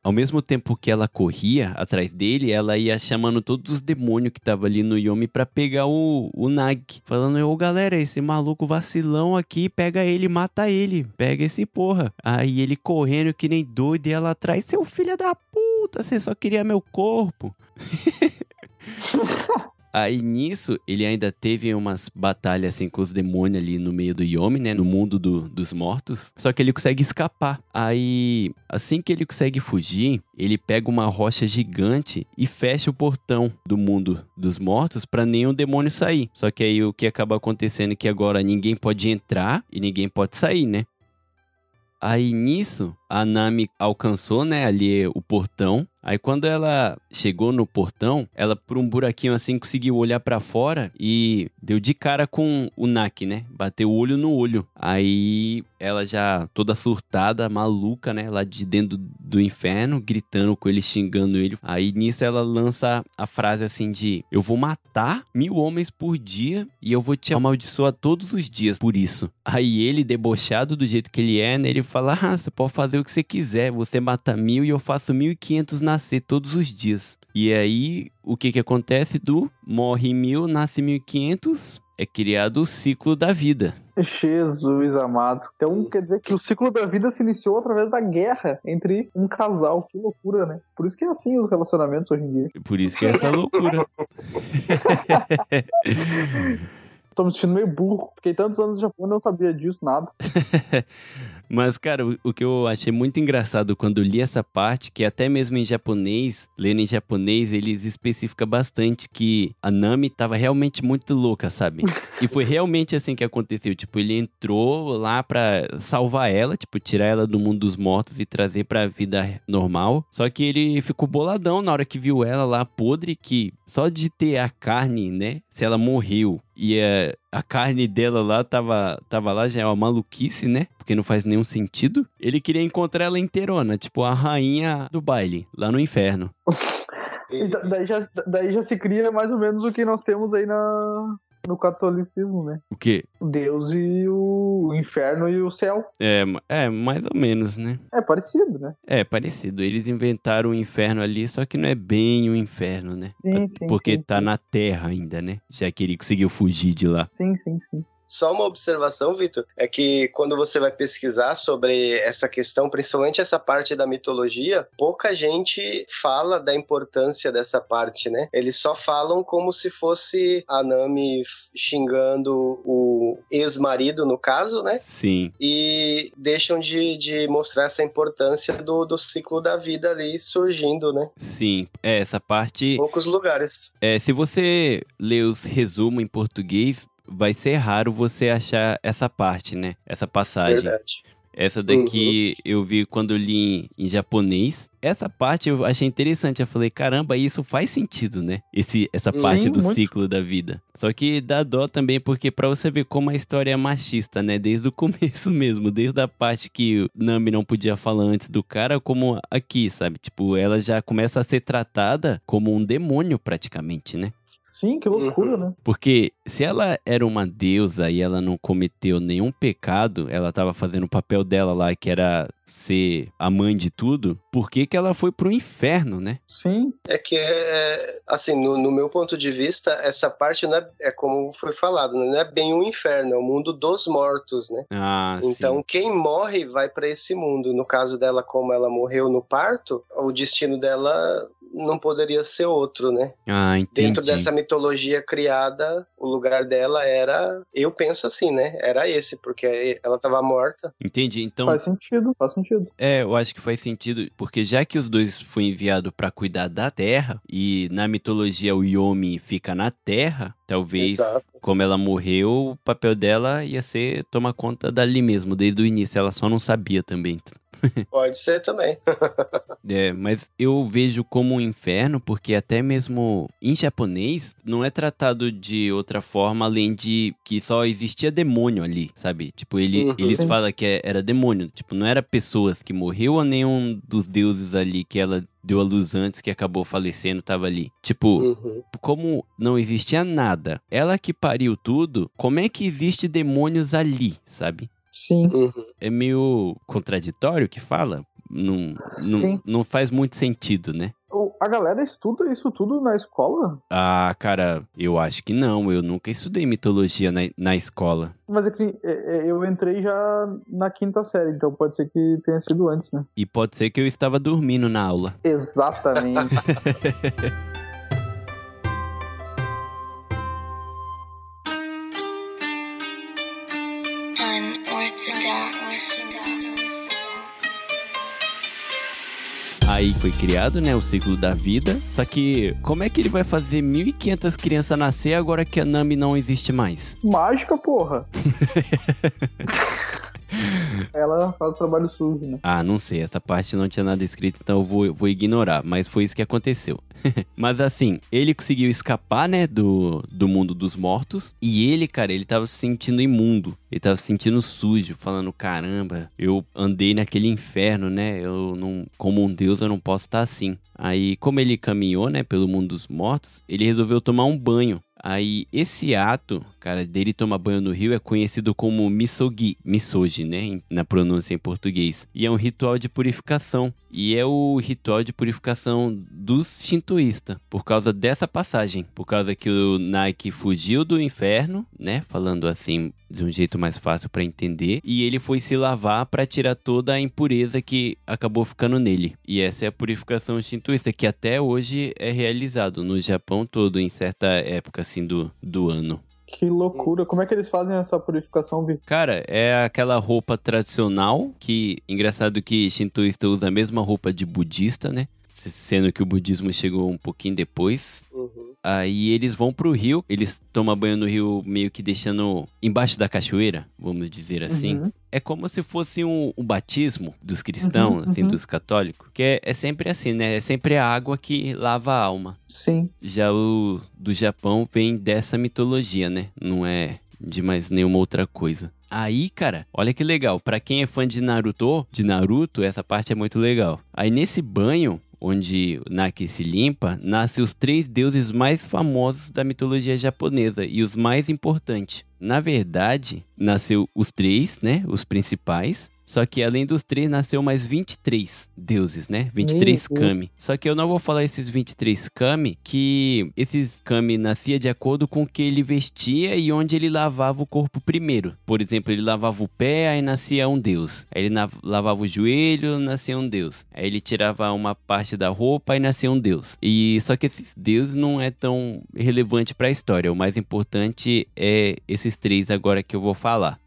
Ao mesmo tempo que ela corria atrás dele, ela ia chamando todos os demônios que estavam ali no Yomi para pegar o, o Nag. Falando, ô galera, esse maluco vacilão aqui, pega ele, mata ele. Pega esse porra. Aí ele correndo que nem doido e ela atrás, seu filho da puta, você só queria meu corpo. Aí nisso, ele ainda teve umas batalhas assim com os demônios ali no meio do Yomi, né? No mundo do, dos mortos. Só que ele consegue escapar. Aí, assim que ele consegue fugir, ele pega uma rocha gigante e fecha o portão do mundo dos mortos para nenhum demônio sair. Só que aí o que acaba acontecendo é que agora ninguém pode entrar e ninguém pode sair, né? Aí nisso, a Nami alcançou, né, ali o portão. Aí quando ela chegou no portão, ela por um buraquinho assim conseguiu olhar pra fora e deu de cara com o Nak, né? Bateu o olho no olho. Aí ela já toda surtada, maluca, né? Lá de dentro do inferno, gritando com ele, xingando ele. Aí nisso ela lança a frase assim de: Eu vou matar mil homens por dia e eu vou te amaldiçoar todos os dias por isso. Aí ele, debochado do jeito que ele é, né? Ele fala: Ah, você pode fazer o que você quiser. Você mata mil e eu faço mil e quinhentos nascer todos os dias. E aí, o que que acontece? Do morre mil, nasce mil e quinhentos, é criado o ciclo da vida. Jesus amado. Então quer dizer que o ciclo da vida se iniciou através da guerra entre um casal. Que loucura, né? Por isso que é assim os relacionamentos hoje em dia. Por isso que é essa loucura. Tô me sentindo meio burro. Fiquei tantos anos no Japão e não sabia disso, nada. Mas, cara, o, o que eu achei muito engraçado quando li essa parte, que até mesmo em japonês, lendo em japonês, eles especificam bastante que a Nami tava realmente muito louca, sabe? E foi realmente assim que aconteceu. Tipo, ele entrou lá pra salvar ela, tipo, tirar ela do mundo dos mortos e trazer pra vida normal. Só que ele ficou boladão na hora que viu ela lá podre, que só de ter a carne, né? Se ela morreu e a, a carne dela lá tava, tava lá, já é uma maluquice, né? Porque não faz nenhum sentido. Ele queria encontrar ela inteirona, tipo a rainha do baile, lá no inferno. E da- daí, já, daí já se cria mais ou menos o que nós temos aí na, no catolicismo, né? O quê? Deus e o inferno e o céu. É, é, mais ou menos, né? É parecido, né? É, parecido. Eles inventaram o inferno ali, só que não é bem o inferno, né? Sim, sim. Porque sim, tá sim. na terra ainda, né? Já que ele conseguiu fugir de lá. Sim, sim, sim. Só uma observação, Vitor, é que quando você vai pesquisar sobre essa questão, principalmente essa parte da mitologia, pouca gente fala da importância dessa parte, né? Eles só falam como se fosse a Nami xingando o ex-marido, no caso, né? Sim. E deixam de, de mostrar essa importância do, do ciclo da vida ali surgindo, né? Sim. É, essa parte. Em poucos lugares. É, se você ler os resumos em português, vai ser raro você achar essa parte, né? Essa passagem. Verdade. Essa daqui eu vi quando eu li em, em japonês. Essa parte eu achei interessante. Eu falei, caramba, isso faz sentido, né? Esse, essa Sim, parte do muito. ciclo da vida. Só que dá dó também, porque pra você ver como a história é machista, né? Desde o começo mesmo. Desde a parte que o Nami não podia falar antes do cara, como aqui, sabe? Tipo, ela já começa a ser tratada como um demônio praticamente, né? Sim, que loucura, Uhum. né? Porque se ela era uma deusa e ela não cometeu nenhum pecado, ela tava fazendo o papel dela lá, que era ser a mãe de tudo, por que, que ela foi pro inferno, né? Sim, É que, é, assim, no, no meu ponto de vista, essa parte não é, é como foi falado, né? não é bem o inferno, é o mundo dos mortos, né? Ah, Então, sim. quem morre vai para esse mundo. No caso dela, como ela morreu no parto, o destino dela não poderia ser outro, né? Ah, entendi. Dentro dessa mitologia criada, o lugar dela era, eu penso assim, né? Era esse, porque ela estava morta. Entendi. Então, faz sentido, faz sentido. É, eu acho que faz sentido, porque já que os dois foi enviado pra cuidar da Terra, e na mitologia o Yomi fica na Terra, talvez, Exato. como ela morreu, o papel dela ia ser tomar conta dali mesmo, desde o início. Ela só não sabia também. Pode ser também. É, mas eu vejo como um inferno porque até mesmo em japonês não é tratado de outra forma além de que só existia demônio ali, sabe? Tipo, ele, Uhum. eles falam que é- era demônio. Tipo, não era pessoas que morreu ou nenhum dos deuses ali que ela deu a luz antes que acabou falecendo tava ali. Tipo, Uhum. como não existia nada, ela que pariu tudo, como é que existe demônios ali, sabe? Sim. Uhum. é meio contraditório que fala. Não, não, Sim. não faz muito sentido, né? A galera estuda isso tudo na escola? Ah, cara, eu acho que não. Eu nunca estudei mitologia na, na escola. Mas é que é, é, eu entrei já na quinta série, então pode ser que tenha sido antes, né? E pode ser que eu estava dormindo na aula. Exatamente. Aí foi criado, né, o ciclo da vida. Só que como é que ele vai fazer 1.500 crianças nascer agora que a Nami não existe mais? Mágica, porra. Ela faz trabalho sujo, né? Ah, não sei, essa parte não tinha nada escrito, então eu vou, vou ignorar, mas foi isso que aconteceu. mas assim, ele conseguiu escapar, né, do, do mundo dos mortos, e ele, cara, ele tava se sentindo imundo, ele tava se sentindo sujo, falando, caramba, eu andei naquele inferno, né, eu não, como um deus eu não posso estar assim. Aí, como ele caminhou, né, pelo mundo dos mortos, ele resolveu tomar um banho. Aí, esse ato, cara, dele tomar banho no rio é conhecido como misogi, misogi, né, na pronúncia em português. E é um ritual de purificação. E é o ritual de purificação dos shintoístas, por causa dessa passagem. Por causa que o Nike fugiu do inferno, né, falando assim de um jeito mais fácil para entender, e ele foi se lavar para tirar toda a impureza que acabou ficando nele. E essa é a purificação shintoísta que até hoje é realizado no Japão todo em certa época assim do, do ano. Que loucura. Como é que eles fazem essa purificação, Vi? Cara, é aquela roupa tradicional que engraçado que shintoísta usa a mesma roupa de budista, né? Sendo que o budismo chegou um pouquinho depois. Uhum. Aí eles vão pro rio, eles tomam banho no rio meio que deixando embaixo da cachoeira, vamos dizer assim. Uhum. É como se fosse um, um batismo dos cristãos, Uhum, assim, uhum. dos católicos. Que é, é sempre assim, né? É sempre a água que lava a alma. Sim. Já o do Japão vem dessa mitologia, né? Não é de mais nenhuma outra coisa. Aí, cara, olha que legal. Pra quem é fã de Naruto, de Naruto, essa parte é muito legal. Aí nesse banho, onde Naki se limpa, nascem os três deuses mais famosos da mitologia japonesa e os mais importantes. Na verdade, nasceu os três, né? Os principais. Só que além dos três, nasceu mais 23 deuses, né? 23 Meu kami. Só que eu não vou falar esses 23 kami, que esses kami nascia de acordo com o que ele vestia e onde ele lavava o corpo primeiro. Por exemplo, ele lavava o pé, aí nascia um deus. Aí ele lavava o joelho, nascia um deus. Aí ele tirava uma parte da roupa, aí nascia um deus. E só que esses deuses não é tão relevante para a história. O mais importante é esses três agora que eu vou falar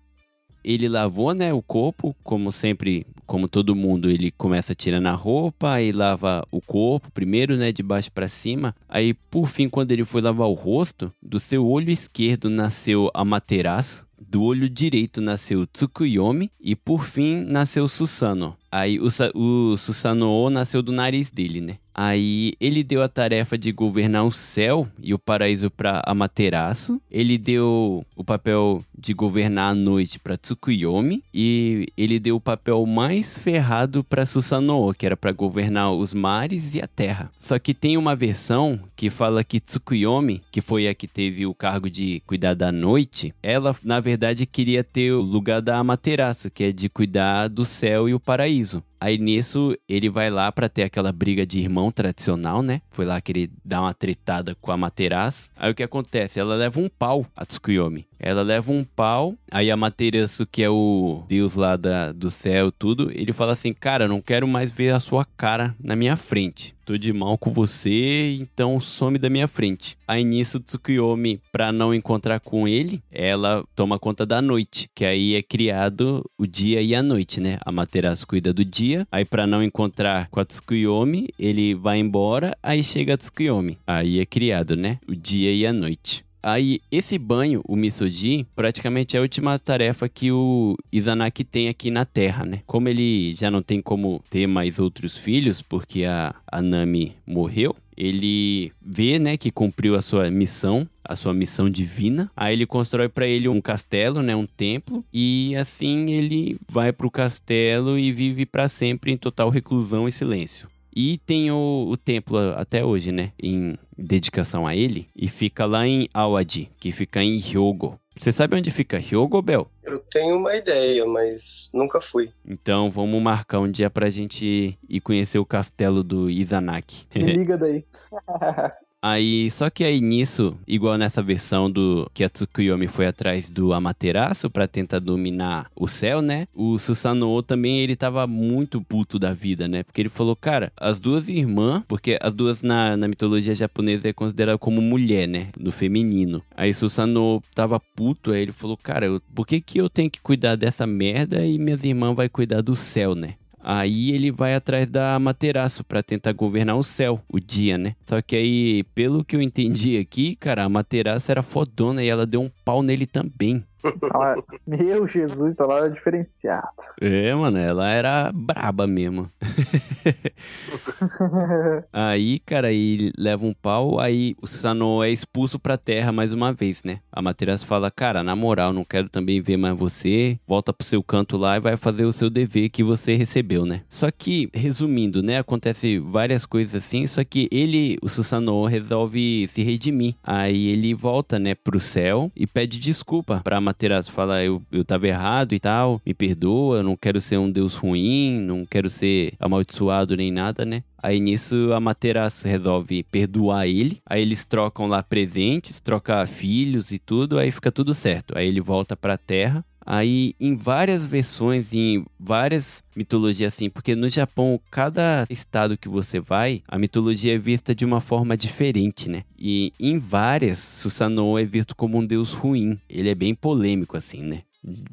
ele lavou, né, o corpo, como sempre, como todo mundo, ele começa tirando a roupa, aí lava o corpo primeiro, né, de baixo pra cima. Aí, por fim, quando ele foi lavar o rosto, do seu olho esquerdo nasceu Amaterasu, do olho direito nasceu Tsukuyomi e por fim nasceu Susano. Aí o, o Susanoo nasceu do nariz dele, né? Aí ele deu a tarefa de governar o céu e o paraíso para Amaterasu. Ele deu o papel de governar a noite para Tsukuyomi e ele deu o papel mais ferrado para Susanoo, que era para governar os mares e a terra. Só que tem uma versão que fala que Tsukuyomi, que foi a que teve o cargo de cuidar da noite, ela na verdade queria ter o lugar da Amaterasu, que é de cuidar do céu e o paraíso. É paraíso. Aí nisso ele vai lá pra ter aquela briga de irmão tradicional, né? Foi lá que ele dá uma tretada com a Materaço. Aí o que acontece? Ela leva um pau, a Tsukuyomi. Ela leva um pau, aí a Materaço, que é o deus lá da, do céu, tudo, ele fala assim: Cara, não quero mais ver a sua cara na minha frente. Tô de mal com você, então some da minha frente. Aí nisso, Tsukuyomi, pra não encontrar com ele, ela toma conta da noite, que aí é criado o dia e a noite, né? A Materaço cuida do dia, aí pra não encontrar com a Tsukuyomi, ele vai embora, aí chega a Tsukuyomi. Aí é criado, né? O dia e a noite. Aí, esse banho, o Misoji, praticamente é a última tarefa que o Izanaki tem aqui na Terra, né? Como ele já não tem como ter mais outros filhos, porque a, a Nami morreu, ele vê, né, que cumpriu a sua missão, a sua missão divina. Aí ele constrói pra ele um castelo, né, um templo, e assim ele vai pro castelo e vive pra sempre em total reclusão e silêncio. E tem o, o templo até hoje, né? Em dedicação a ele. E fica lá em Awadi, que fica em Hyogo. Você sabe onde fica Hyogo, Bel? Eu tenho uma ideia, mas nunca fui. Então vamos marcar um dia pra gente ir conhecer o castelo do Izanaki. Me liga daí. Aí, só que aí nisso, igual nessa versão do que a Tsukuyomi foi atrás do Amaterasu pra tentar dominar o céu, né? O Susanoo também, ele tava muito puto da vida, né? Porque ele falou, cara, as duas irmãs, porque as duas na, na mitologia japonesa é considerada como mulher, né? No feminino. Aí Susanoo tava puto, aí ele falou, cara, eu- por que que eu tenho que cuidar dessa merda e minhas irmãs vai cuidar do céu, né? Aí ele vai atrás da Amaterasu pra tentar governar o céu, o dia, né? Só que aí, pelo que eu entendi aqui, cara, a Amaterasu era fodona e ela deu um pau nele também. Ela- Meu Jesus, tá lá diferenciado. É, mano, ela era braba mesmo. Aí, cara, aí leva um pau, aí o Susanoo é expulso pra terra mais uma vez, né? A Materaço fala, cara, na moral, não quero também ver mais você, volta pro seu canto lá e vai fazer o seu dever que você recebeu, né? Só que, resumindo, né, acontece várias coisas assim, só que ele, o Susanoo, resolve se redimir. Aí ele volta, né, pro céu e pede desculpa pra Materaço, fala, eu, eu tava errado e tal, me perdoa, não quero ser um deus ruim, não quero ser amaldiçoado nem nada, né? Aí nisso a Materaço resolve perdoar ele. Aí eles trocam lá presentes, troca filhos e tudo, aí fica tudo certo. Aí ele volta pra Terra. Aí em várias versões, em várias mitologias assim, porque no Japão, cada estado que você vai, a mitologia é vista de uma forma diferente, né? E em várias, Susanoo é visto como um deus ruim. Ele é bem polêmico assim, né?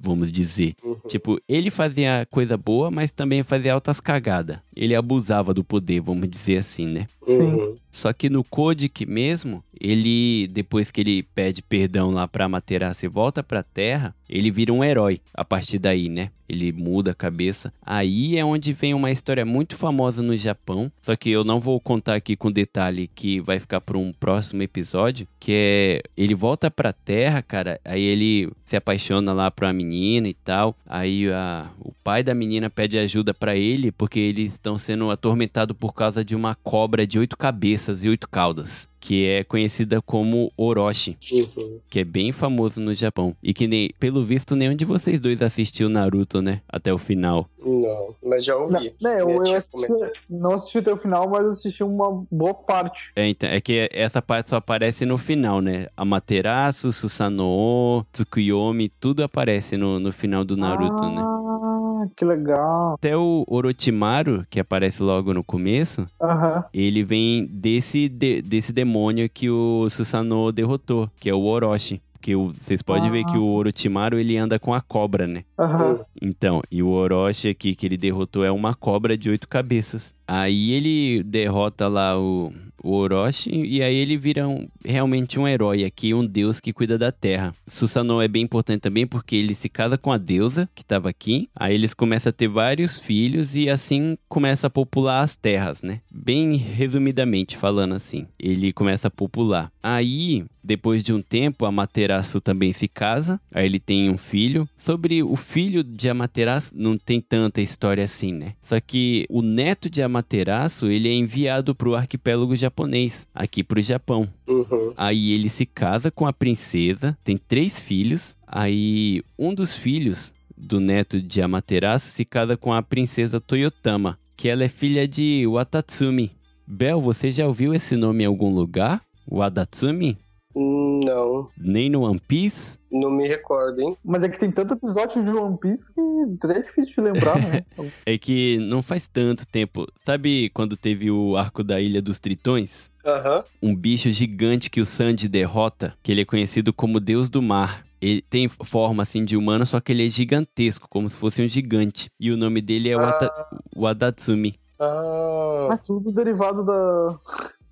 Vamos dizer. Uhum. Tipo, ele fazia coisa boa, mas também fazia altas cagadas. Ele abusava do poder, vamos dizer assim, né? Sim. Uhum. Só que no Kodik mesmo, ele, depois que ele pede perdão lá pra Amaterasu e volta pra Terra, ele vira um herói a partir daí, né? Ele muda a cabeça. Aí é onde vem uma história muito famosa no Japão, só que eu não vou contar aqui com detalhe que vai ficar para um próximo episódio, que é ele volta pra Terra, cara, aí ele se apaixona lá pra menina e tal. Aí a, o pai da menina pede ajuda pra ele porque eles estão sendo atormentados por causa de uma cobra de oito cabeças e oito caudas. Que é conhecida como Orochi, Uhum. que é bem famoso no Japão. E que, nem, pelo visto, nenhum de vocês dois assistiu Naruto, né? Até o final. Não, mas já Não, ouvi. né, eu, eu assisti, não assisti até o final, mas assisti uma boa parte. É, então, é que essa parte só aparece no final, né? Amaterasu, Susanoo, Tsukuyomi, tudo aparece no, no final do Naruto, né? Ah, que legal. Até o Orochimaru, que aparece logo no começo, Aham. ele vem desse, de- desse demônio que o Susanoo derrotou, que é o Orochi. Porque vocês podem ver que o Orochimaru, ele anda com a cobra, né? Então, e o Orochi aqui que ele derrotou é uma cobra de oito cabeças. Aí ele derrota lá o, o Orochi e aí ele vira um- realmente um herói aqui, um deus que cuida da terra. Susanoo é bem importante também porque ele se casa com a deusa que estava aqui. Aí eles começam a ter vários filhos e assim começa a popular as terras, né? Bem resumidamente falando assim, ele começa a popular. Aí, depois de um tempo, Amaterasu também se casa. Aí ele tem um filho. Sobre o filho de Amaterasu, não tem tanta história assim, né? Só que o neto de Amaterasu, ele é enviado pro arquipélago japonês, aqui pro Japão. Uhum. Aí ele se casa com a princesa, tem três filhos. Aí um dos filhos do neto de Amaterasu se casa com a princesa Toyotama, que ela é filha de Watatsumi. Bel, você já ouviu esse nome em algum lugar? Wadatsumi? Não, Nem no One Piece? não me recordo, hein? Mas é que tem tanto episódio de One Piece que até é difícil de lembrar, né? É que não faz tanto tempo. Sabe quando teve o arco da Ilha dos Tritões? Aham. um bicho gigante que o Sanji derrota, que ele é conhecido como Deus do Mar. Ele tem forma assim de humano, só que ele é gigantesco, como se fosse um gigante. E o nome dele é Wata Wadatsumi. Ah, Ah, tudo derivado da,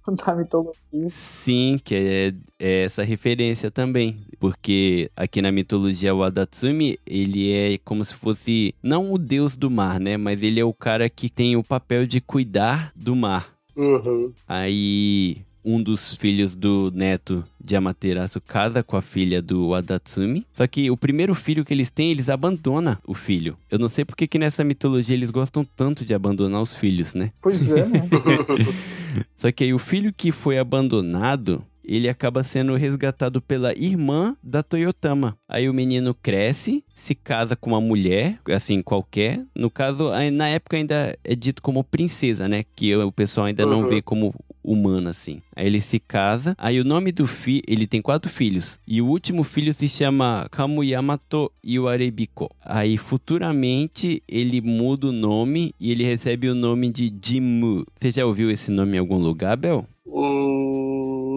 da mitologia. Sim, que é, é essa referência também. Porque aqui na mitologia Wadatsumi, ele é como se fosse, não o deus do mar, né? Mas ele é o cara que tem o papel de cuidar do mar. uhum. Aí um dos filhos do neto de Amaterasu casa com a filha do Wadatsumi. Só que o primeiro filho que eles têm, eles abandonam o filho. Eu não sei porque que nessa mitologia eles gostam tanto de abandonar os filhos, né? Pois é, né? Só que aí o filho que foi abandonado, ele acaba sendo resgatado pela irmã da Toyotama. Aí o menino cresce, se casa com uma mulher, assim, qualquer. No caso, na época ainda é dito como princesa, né? Que o pessoal ainda não Uhum. vê como humana, assim. Aí ele se casa. Aí o nome do filho, ele tem quatro filhos. E o último filho se chama Kamuyamato Iwarebiko. Aí futuramente ele muda o nome e ele recebe o nome de Jimu. Você já ouviu esse nome em algum lugar, Bel? Hum,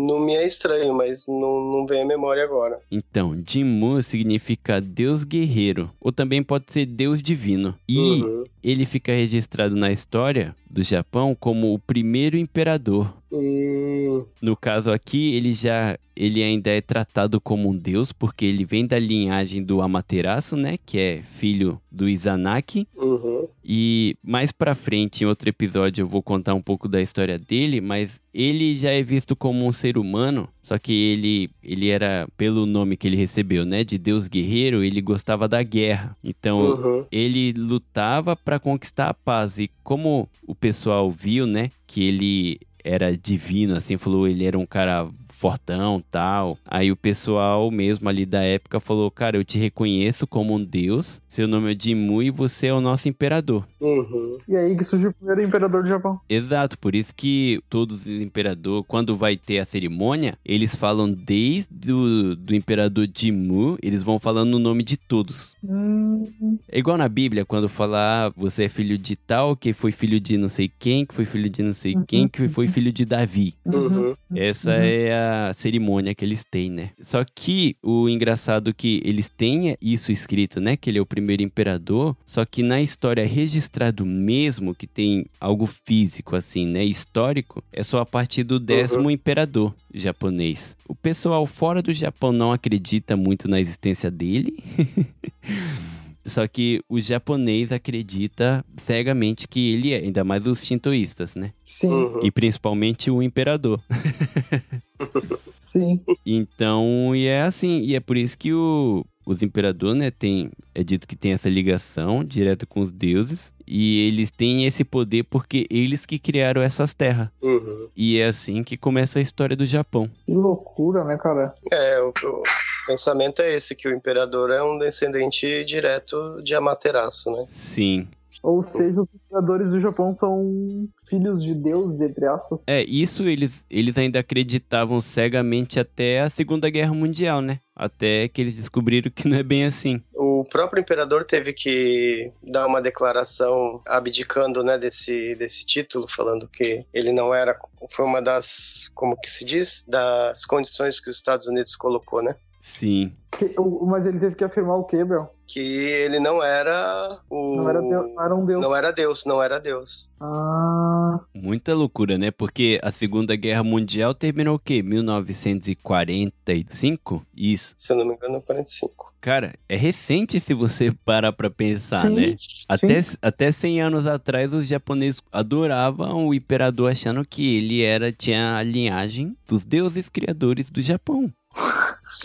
não me é estranho, mas não, não vem à memória agora. Então, Jinmu significa Deus guerreiro, ou também pode ser Deus divino. E Uhum. ele fica registrado na história do Japão como o primeiro imperador. Hum, No caso aqui, ele já ele ainda é tratado como um deus porque ele vem da linhagem do Amaterasu, né, que é filho do Izanagi. uhum. E mais pra frente, em outro episódio, eu vou contar um pouco da história dele, mas ele já é visto como um ser humano, só que ele ele era pelo nome que ele recebeu, né, de Deus guerreiro, ele gostava da guerra. Então, Uhum. ele lutava para conquistar a paz e como o pessoal viu, né, que ele era divino, assim, falou, ele era um cara fortão, tal. Aí o pessoal mesmo ali da época falou, cara, eu te reconheço como um deus, seu nome é Jimu e você é o nosso imperador. Uhum. E aí que surgiu o primeiro imperador do Japão. Exato, por isso que todos os imperadores, quando vai ter a cerimônia, eles falam desde o do imperador Jimu, eles vão falando o nome de todos. Hum, É igual na Bíblia, quando fala, ah, você é filho de tal, que foi filho de não sei quem, que foi filho de não sei quem, que foi filho de Davi. Uhum. Essa Uhum. é a cerimônia que eles têm, né? Só que o engraçado é que eles têm isso escrito, né? Que ele é o primeiro imperador, só que na história registrado mesmo, que tem algo físico assim, né? Histórico, é só a partir do décimo imperador japonês. O pessoal fora do Japão não acredita muito na existência dele. Só que o japonês acredita cegamente que ele é, ainda mais os shintoístas, né? sim, Uhum. E principalmente o imperador. sim. Então, e é assim, e é por isso que o, os imperadores, né, tem, é dito que tem essa ligação direta com os deuses, e eles têm esse poder porque eles que criaram essas terras. Uhum. E é assim que começa a história do Japão. Que loucura, né, cara? É, o, o pensamento é esse, que o imperador é um descendente direto de Amaterasu, né? Sim. Ou seja, os imperadores do Japão são filhos de Deus, entre aspas. É, isso eles, eles ainda acreditavam cegamente até a Segunda Guerra Mundial, né? Até que eles descobriram que não é bem assim. O próprio imperador teve que dar uma declaração abdicando, né, desse, desse título, falando que ele não era, foi uma das, como que se diz, das condições que os Estados Unidos colocou, né? Sim. Que- o- mas ele teve que afirmar o quê, Bel? Que ele não era o Não era, Deus, não era um Deus. não era Deus, não era Deus. Ah, Muita loucura, né? Porque a Segunda Guerra Mundial terminou o quê? 1945? Isso. Se eu não me engano, é 45. Cara, é recente se você parar pra pensar, sim, né? sim. Até, até 100 anos atrás, os japoneses adoravam o imperador achando que ele era tinha a linhagem dos deuses criadores do Japão.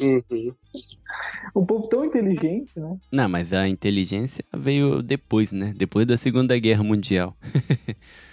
Uhum. Um povo tão inteligente, né? Não, mas a inteligência veio depois, né? Depois da Segunda Guerra Mundial.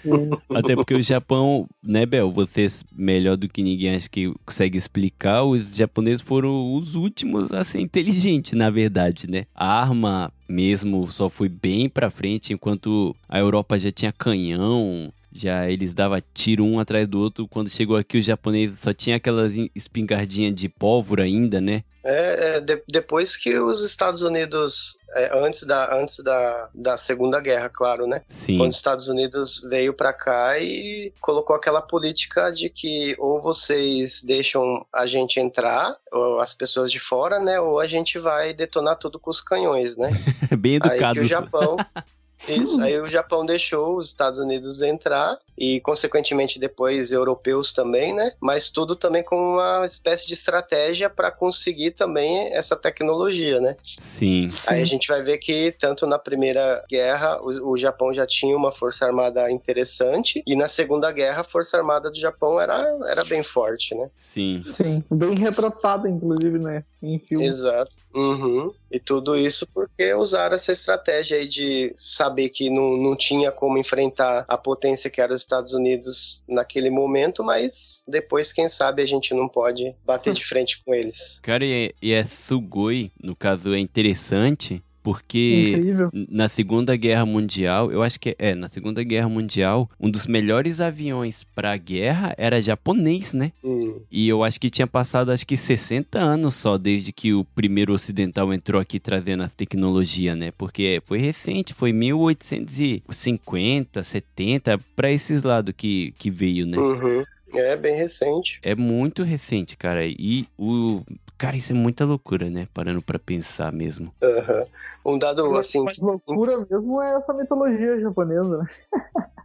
Sim. Até porque o Japão, né, Bel? Vocês, melhor do que ninguém, acho que consegue explicar. Os japoneses foram os últimos a ser inteligentes, na verdade, né? A arma mesmo só foi bem pra frente, enquanto a Europa já tinha canhão. Já eles davam tiro um atrás do outro. Quando chegou aqui, os japoneses só tinha aquelas espingardinhas de pólvora ainda, né? É, é, de- depois que os Estados Unidos, é, antes, da, antes da, da Segunda Guerra, claro, né? Sim. Quando os Estados Unidos veio pra cá e colocou aquela política de que ou vocês deixam a gente entrar, ou as pessoas de fora, né? Ou a gente vai detonar tudo com os canhões, né? Bem Aí que o Japão. Isso, aí o Japão deixou os Estados Unidos entrar e, consequentemente, depois europeus também, né? Mas tudo também com uma espécie de estratégia para conseguir também essa tecnologia, né? Sim. Aí a gente vai ver que tanto na Primeira Guerra o, o Japão já tinha uma força armada interessante e na Segunda Guerra a força armada do Japão era, era bem forte, né? Sim. Sim. Bem retratada, inclusive, né? Em filme. Exato. Uhum. E tudo isso porque usaram essa estratégia aí de saber que não, não tinha como enfrentar a potência que era os Estados Unidos naquele momento, mas depois, quem sabe, a gente não pode bater de frente com eles. Cara, e é, e é Sugoi, no caso, é interessante porque Incrível. na Segunda Guerra Mundial, eu acho que é, na Segunda Guerra Mundial, um dos melhores aviões pra guerra era japonês, né? Hum. E eu acho que tinha passado acho que 60 anos só desde que o primeiro ocidental entrou aqui trazendo as tecnologias, né? Porque foi recente, foi 1850, 70, pra esses lados que, que veio, né? Uhum. É bem recente. É muito recente, cara. E o. Cara, isso é muita loucura, né? Parando pra pensar mesmo. Aham. Um dado assim. Mas loucura mesmo é essa mitologia japonesa, né?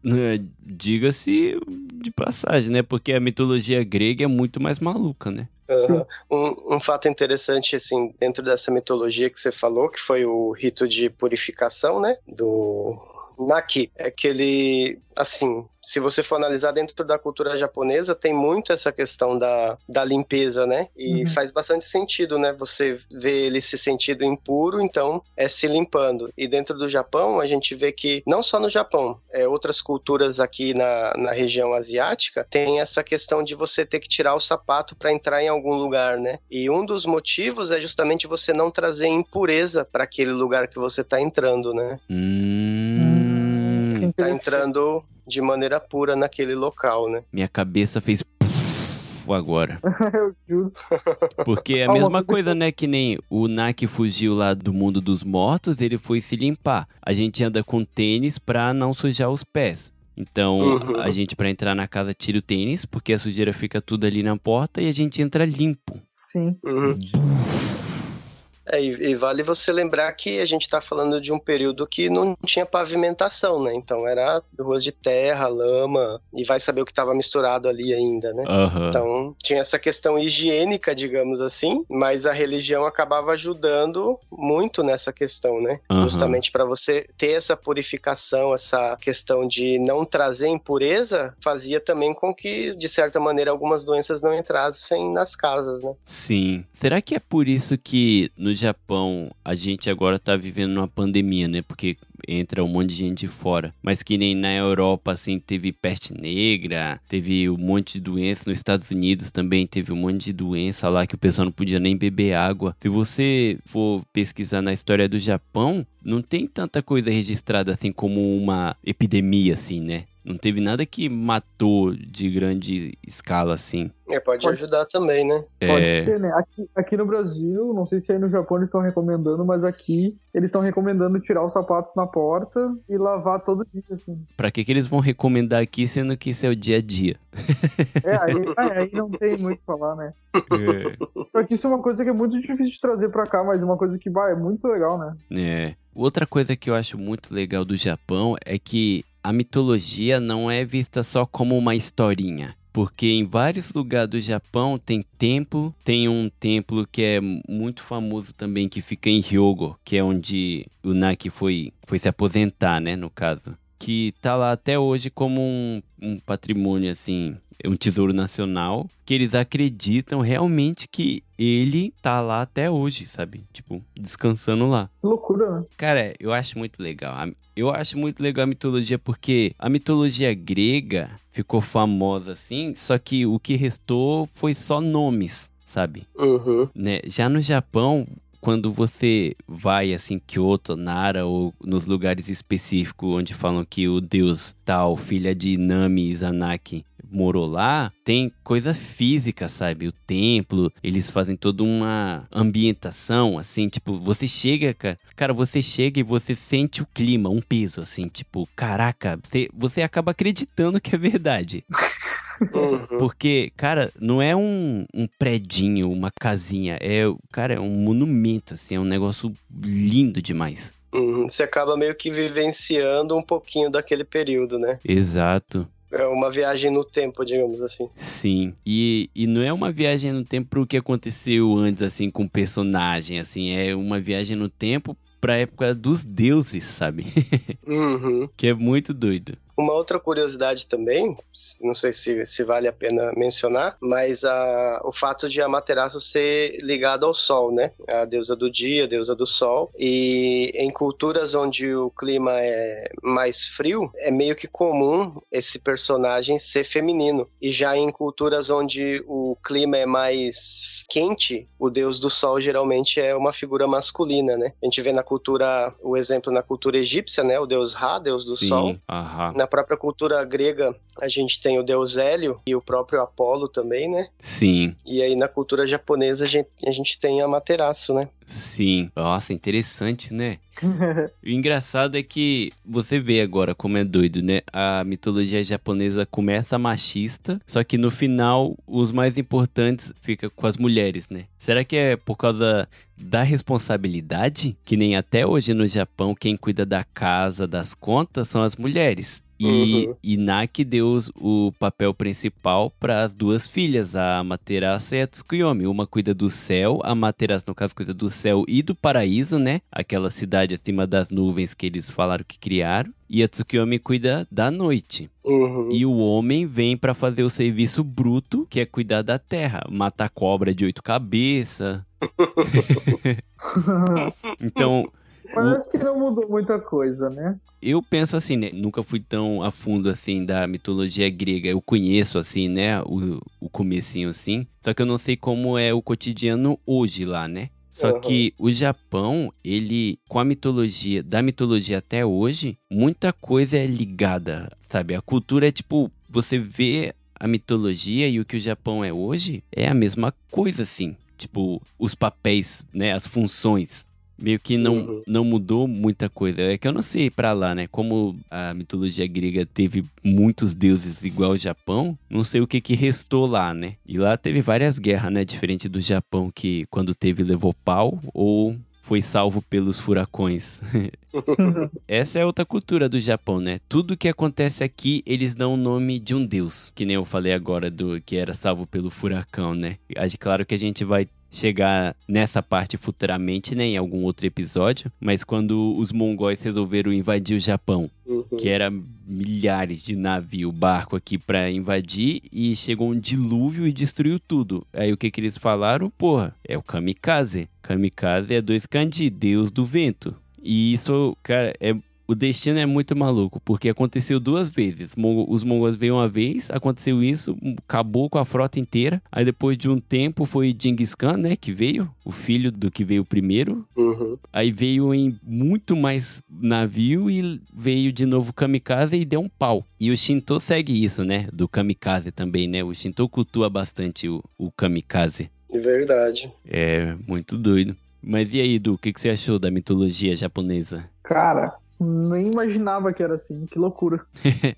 Né, Diga-se de passagem, né? Porque a mitologia grega é muito mais maluca, né? aham. Um, um fato interessante, assim, dentro dessa mitologia que você falou, que foi o rito de purificação, né? Do Naki, é que ele, assim, se você for analisar dentro da cultura japonesa, tem muito essa questão da, da limpeza, né? E Uhum. faz bastante sentido, né? Você vê ele se sentindo impuro, então é se limpando. E dentro do Japão, a gente vê que, não só no Japão, é, outras culturas aqui na, na região asiática, tem essa questão de você ter que tirar o sapato para entrar em algum lugar, né? E um dos motivos é justamente você não trazer impureza para aquele lugar que você está entrando, né? Hum. Tá entrando de maneira pura naquele local, né? Minha cabeça fez. Agora. Eu juro. Porque é a mesma coisa né? Que nem o Naki fugiu lá do mundo dos mortos, ele foi se limpar. A gente anda com tênis pra não sujar os pés. Então, Uhum. a gente, pra entrar na casa, tira o tênis, porque a sujeira fica tudo ali na porta e a gente entra limpo. Sim. Uhum. É, e, e vale você lembrar que a gente está falando de um período que não tinha pavimentação, né? Então era ruas de terra, lama, e vai saber o que estava misturado ali ainda, né? Aham. Então tinha essa questão higiênica, digamos assim, mas a religião acabava ajudando muito nessa questão, né? Aham. Justamente para você ter essa purificação, essa questão de não trazer impureza, fazia também com que, de certa maneira, algumas doenças não entrassem nas casas, né? Sim. Será que é por isso que no Japão a gente agora tá vivendo uma pandemia, né? Porque entra um monte de gente de fora. Mas que nem na Europa, assim, teve peste negra, teve um monte de doença. Nos Estados Unidos também teve um monte de doença lá que o pessoal não podia nem beber água. Se você for pesquisar na história do Japão, não tem tanta coisa registrada assim como uma epidemia, assim, né? Não teve nada que matou de grande escala, assim. É, pode, Pode ajudar também, né? Pode É, ser, né? Aqui, aqui no Brasil, não sei se aí no Japão eles estão recomendando, mas aqui eles estão recomendando tirar os sapatos na porta e lavar todo dia, assim. Pra que, que eles vão recomendar aqui, sendo que isso é o dia a dia? É, aí, é, aí não tem muito o que falar, né? Só que isso é uma coisa que é muito difícil de trazer pra cá, mas é uma coisa que, vai, é muito legal, né? É. Outra coisa que eu acho muito legal do Japão é que a mitologia não é vista só como uma historinha. Porque em vários lugares do Japão tem templo, tem um templo que é muito famoso também, que fica em Hyogo, que é onde o Naki foi, foi se aposentar, né, no caso. Que tá lá até hoje como um, um patrimônio, assim, um tesouro nacional, que eles acreditam realmente que ele tá lá até hoje, sabe? Tipo, descansando lá. Loucura, né? Cara, eu acho muito legal. Eu acho muito legal a mitologia porque a mitologia grega ficou famosa assim, só que o que restou foi só nomes, sabe? Uhum. Né? Já no Japão, quando você vai assim, Kyoto, Nara ou nos lugares específicos onde falam que o deus tal, filha de Nami Izanaki, morou lá, tem coisa física, sabe? O templo, eles fazem toda uma ambientação, assim, tipo, você chega, cara, cara, você chega e você sente o clima, um peso, assim, tipo, caraca, você, você acaba acreditando que é verdade. Uhum. Porque, cara, não é um, um predinho, uma casinha. É, cara, é um monumento, assim, é um negócio lindo demais. Uhum. Você acaba meio que vivenciando um pouquinho daquele período, né? Exato. É uma viagem no tempo, digamos assim. Sim. E, e não é uma viagem no tempo pro que aconteceu antes, assim, com o personagem, assim. É uma viagem no tempo pra época dos deuses, sabe? Uhum. que é muito doido. Uma outra curiosidade também, não sei se, se vale a pena mencionar, mas a, o fato de Amaterasu ser ligado ao Sol, né? A deusa do dia, a deusa do Sol. E em culturas onde o clima é mais frio, é meio que comum esse personagem ser feminino. E já em culturas onde o clima é mais quente, o deus do Sol geralmente é uma figura masculina, né? A gente vê na cultura, o exemplo na cultura egípcia, né? O deus Ra, deus do Sim. Sol. Aham. Na própria cultura grega, a gente tem o deus Hélio e o próprio Apolo também, né? Sim. E aí na cultura japonesa a gente, a gente tem Amaterasu, né? Sim. Nossa, interessante, né? O engraçado é que você vê agora como é doido, né? A mitologia japonesa começa machista, só que no final os mais importantes ficam com as mulheres, né? Será que é por causa da responsabilidade? Que nem até hoje no Japão quem cuida da casa, das contas são as mulheres. E Uhum. Inaki deu os- o papel principal para as duas filhas, a Amaterasu e a Tsukuyomi. Uma cuida do céu, a Amaterasu, no caso, cuida do céu e do paraíso, né? Aquela cidade acima das nuvens que eles falaram que criaram. E a Tsukuyomi cuida da noite. Uhum. E o homem vem para fazer o serviço bruto, que é cuidar da terra. Matar cobra de oito cabeças. então, Parece que não mudou muita coisa, né? Eu penso assim, né? Nunca fui tão a fundo assim da mitologia grega. Eu conheço assim, né? O, o comecinho assim. Só que eu não sei como é o cotidiano hoje lá, né? Só Aham. que o Japão, ele, com a mitologia, da mitologia até hoje, muita coisa é ligada, sabe? A cultura é tipo, você vê a mitologia e o que o Japão é hoje, é a mesma coisa, assim. Tipo, os papéis, né? As funções meio que não, Uhum. não mudou muita coisa. É que eu não sei pra lá, né? Como a mitologia grega teve muitos deuses igual ao Japão, não sei o que que restou lá, né? E lá teve várias guerras, né? Diferente do Japão que quando teve levou pau ou foi salvo pelos furacões. Essa é outra cultura do Japão, né? Tudo que acontece aqui, eles dão o nome de um deus. Que nem eu falei agora do que era salvo pelo furacão, né? Claro que a gente vai chegar nessa parte futuramente, né, em algum outro episódio, mas quando os mongóis resolveram invadir o Japão, Uhum. que era milhares de navio, barco aqui pra invadir e chegou um dilúvio e destruiu tudo. Aí o que que eles falaram? Porra, é o kamikaze. Kamikaze é dois kanji, deus do vento. E isso, cara, é o destino é muito maluco, porque aconteceu duas vezes. Os mongóis veio uma vez, aconteceu isso, acabou com a frota inteira. Aí depois de um tempo foi Genghis Khan, né, que veio, o filho do que veio primeiro. Uhum. Aí veio em muito mais navio e veio de novo kamikaze e deu um pau. E o Shinto segue isso, né, do kamikaze também, né? O Shinto cultua bastante o, o kamikaze. De verdade. É muito doido. Mas e aí, Du, o que, que você achou da mitologia japonesa? Cara, nem imaginava que era assim, que loucura.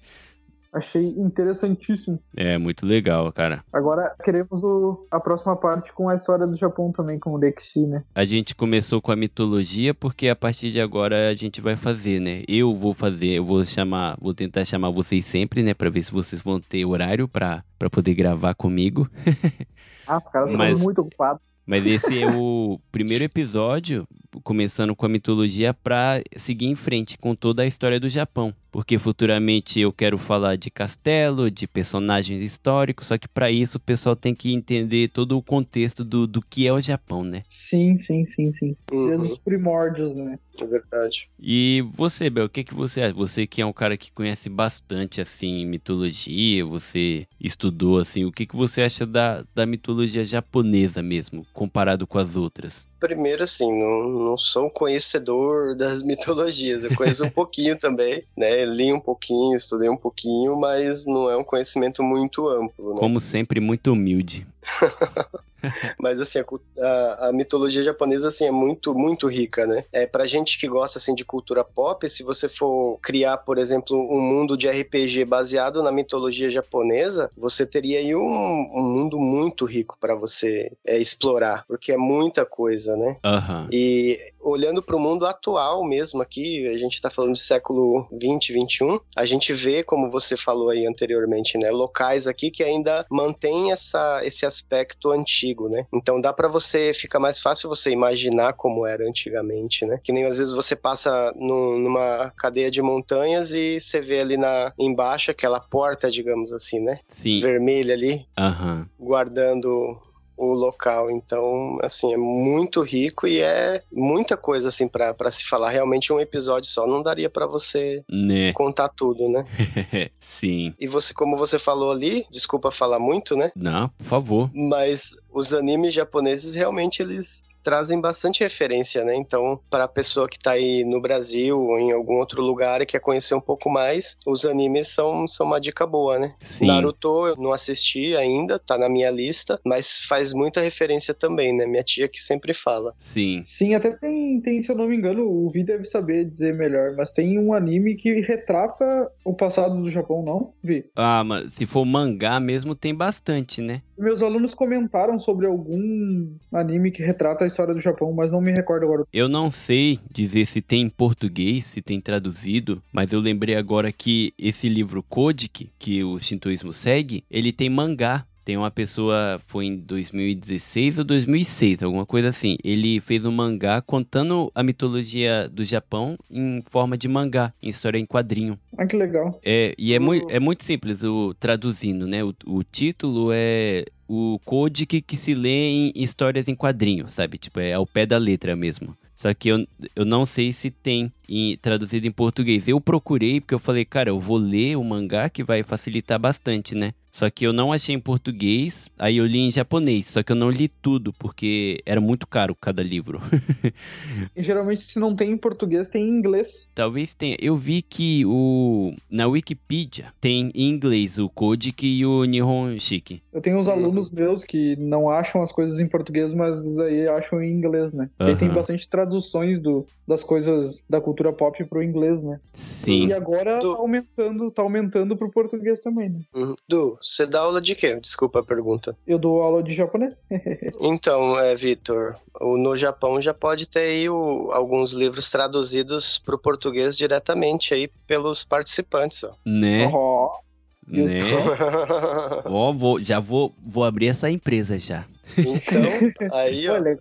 Achei interessantíssimo. É muito legal, cara. Agora queremos o- a próxima parte com a história do Japão também, com o Dexi, né? A gente começou com a mitologia porque a partir de agora a gente vai fazer, né? Eu vou fazer, eu vou chamar, vou tentar chamar vocês sempre, né, Pra ver se vocês vão ter horário pra para poder gravar comigo. Ah, os caras Mas- são muito ocupados. Mas esse é o primeiro episódio, começando com a mitologia, pra seguir em frente com toda a história do Japão. Porque futuramente eu quero falar de castelo, de personagens históricos, só que pra isso o pessoal tem que entender todo o contexto do, do que é o Japão, né? Sim, sim, sim, sim. Desde Uhum. os primórdios, né? É verdade. E você, Bel, o que, que você acha? Você que é um cara que conhece bastante, assim, mitologia, você estudou, assim, o que, que você acha da, da mitologia japonesa mesmo, comparado com as outras? Primeiro, assim, não, não sou um conhecedor das mitologias. Eu conheço um pouquinho também, né? Li um pouquinho, estudei um pouquinho, mas não é um conhecimento muito amplo, né? Como sempre, muito humilde. Mas assim, a, a- mitologia japonesa assim é muito muito rica, né? É pra gente que gosta assim de cultura pop, se você for criar, por exemplo, um mundo de RPG baseado na mitologia japonesa, você teria aí um, um mundo muito rico pra você é, explorar, porque é muita coisa, né? Aham. E olhando para o mundo atual mesmo aqui, a gente está falando de século 20, 21, a gente vê, como você falou aí anteriormente, né, locais aqui que ainda mantém essa, esse aspecto antigo, né? Então dá para você, fica mais fácil você imaginar como era antigamente, né? Que nem às vezes você passa num- numa cadeia de montanhas e você vê ali na embaixo aquela porta, digamos assim, né? Sim. Vermelha ali, Aham. guardando o local. Então, assim, é muito rico e é muita coisa assim pra pra se falar. Realmente um episódio só não daria pra você Né? contar tudo, né? Sim. E você, como você falou ali, desculpa falar muito, né? Não, por favor. Mas os animes japoneses realmente eles trazem bastante referência, né? Então, para a pessoa que tá aí no Brasil ou em algum outro lugar e quer conhecer um pouco mais, os animes são, são uma dica boa, né? Sim. Naruto eu não assisti ainda, tá na minha lista, mas faz muita referência também, né? Minha tia que sempre fala. Sim. Sim, até tem, tem, se eu não me engano, o Vi deve saber dizer melhor, mas tem um anime que retrata o passado do Japão, não, Vi? Ah, mas se for mangá mesmo, tem bastante, né? Meus alunos comentaram sobre algum anime que retrata a história do Japão, mas não me recordo agora. Eu não sei dizer se tem em português, se tem traduzido, mas eu lembrei agora que esse livro Kojiki, que o shintoísmo segue, ele tem mangá. Tem uma pessoa, foi em 2016 ou 2006, alguma coisa assim. Ele fez um mangá contando a mitologia do Japão em forma de mangá, em história em quadrinho. Ah, que legal. É, e é, mui, é muito simples o traduzindo, né? O, o título é o Kojiki que se lê em histórias em quadrinho, sabe? Tipo, é ao pé da letra mesmo. Só que eu, eu não sei se tem em- traduzido em português. Eu procurei porque eu falei, cara, eu vou ler o mangá que vai facilitar bastante, né? Só que eu não achei em português, aí eu li em japonês. Só que eu não li tudo porque era muito caro cada livro. E geralmente, se não tem em português, tem em inglês. Talvez tenha. Eu vi que o na Wikipedia tem em inglês o Kojiki e o Nihon Shiki. Eu tenho uns alunos meus que não acham as coisas em português, mas aí acham em inglês, né? Porque tem bastante traduções do, das coisas da cultura pop pro inglês, né? Sim. E agora Do- tá aumentando, tá aumentando pro português também, né? Uhum. Du, você dá aula de quê? Desculpa a pergunta. Eu dou aula de japonês. Então, é, Vitor, o- no Japão já pode ter aí o- alguns livros traduzidos para o português diretamente aí pelos participantes. Ó. Né? Ó, Meu Né? Ó, vou, já vou, vou abrir essa empresa já. Então, aí ó, olha,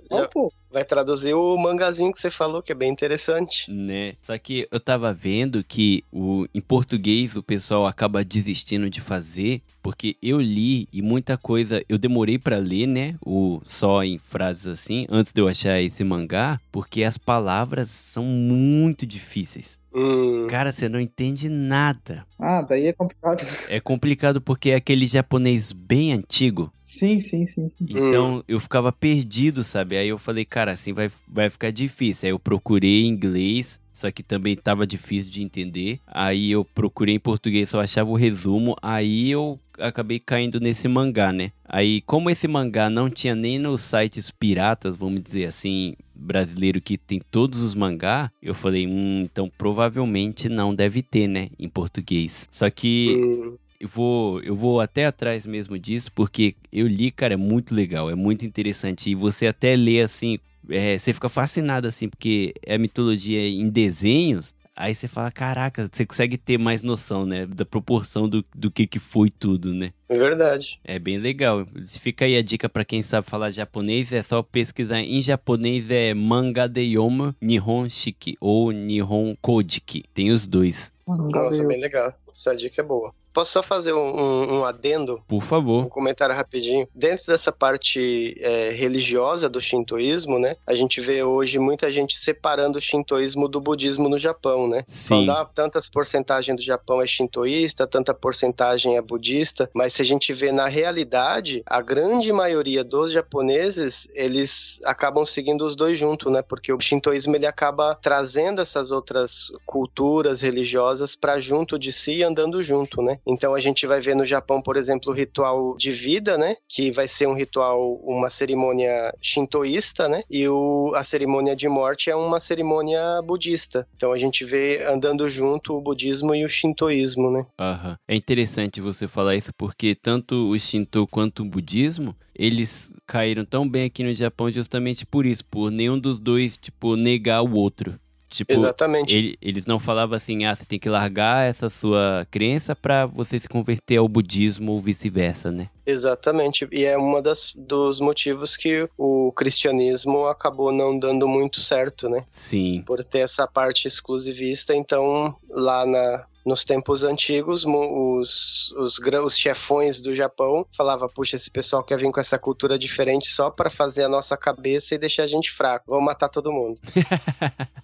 vai traduzir o mangazinho que você falou, que é bem interessante. Né? Só que eu tava vendo que o, em português o pessoal acaba desistindo de fazer, porque eu li e muita coisa eu demorei pra ler, né? O só em frases assim, antes de eu achar esse mangá, porque as palavras são muito difíceis. Hum, Cara, você não entende nada. Ah, daí é complicado. É complicado porque é aquele japonês bem antigo. Sim, sim, sim. Então eu ficava perdido, sabe? Aí eu falei, cara, assim vai, vai ficar difícil. Aí eu procurei em inglês, só que também tava difícil de entender. Aí eu procurei em português, só achava o resumo. Aí eu acabei caindo nesse mangá, né? Aí, como esse mangá não tinha nem nos sites piratas, vamos dizer assim, brasileiro que tem todos os mangá, eu falei, hum, então provavelmente não deve ter, né? Em português. Só que hum, eu vou, eu vou até atrás mesmo disso, porque eu li, cara, é muito legal, é muito interessante. E você até lê assim, é, você fica fascinado assim, porque é mitologia em desenhos. Aí você fala, caraca, você consegue ter mais noção, né? Da proporção do, do que, que foi tudo, né? é verdade. É bem legal. Fica aí a dica pra quem sabe falar japonês, é só pesquisar em japonês é manga de yoma nihon shiki ou nihon kojiki. Tem os dois. Nossa, bem legal. Essa dica é boa. Posso só fazer um, um- um adendo Por um favor. comentário rapidinho. Dentro dessa parte é, religiosa do shintoísmo, né? A gente vê hoje muita gente separando o shintoísmo do budismo no Japão, né? Sim. Falando, ah, tantas porcentagens do Japão é shintoísta, tanta porcentagem é budista, mas se a gente vê na realidade, a grande maioria dos japoneses, eles acabam seguindo os dois juntos, né? Porque o shintoísmo ele acaba trazendo essas outras culturas religiosas para junto de si e andando junto, né? Então a gente vai ver no Japão, por exemplo, o ritual de vida, né? Que vai ser um ritual, uma cerimônia shintoísta, né? E o, a cerimônia de morte é uma cerimônia budista. Então a gente vê andando junto o budismo e o shintoísmo, né? Aham. É interessante você falar isso porque tanto o Shinto quanto o budismo, eles caíram tão bem aqui no Japão justamente por isso, por nenhum dos dois, tipo, negar o outro. Tipo, Exatamente. ele- eles não falavam assim, ah, você tem que largar essa sua crença pra você se converter ao budismo ou vice-versa, né? Exatamente. E é das dos motivos que o cristianismo acabou não dando muito certo, né? Sim. Por ter essa parte exclusivista, então lá na nos tempos antigos, os, os, os chefões do Japão falavam: puxa, esse pessoal quer vir com essa cultura diferente só para fazer a nossa cabeça e deixar a gente fraco. Vamos matar todo mundo.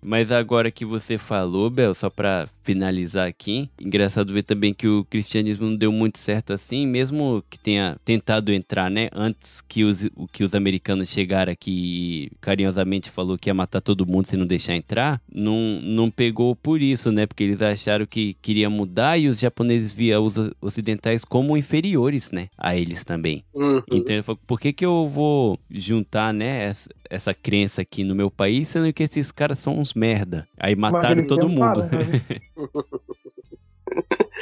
Mas agora que você falou, Bel, só para finalizar aqui, engraçado ver também que o cristianismo não deu muito certo assim, mesmo que tenha tentado entrar, né, antes que os, que os americanos chegaram aqui e carinhosamente falou que ia matar todo mundo se não deixar entrar, não, não pegou por isso, né, porque eles acharam que queria mudar e os japoneses via os ocidentais como inferiores, né, a eles também. Uhum. Então ele falou, por que que eu vou juntar, né, essa, essa crença aqui no meu país, sendo que esses caras são uns merda. Aí mataram todo mundo. tentaram, né?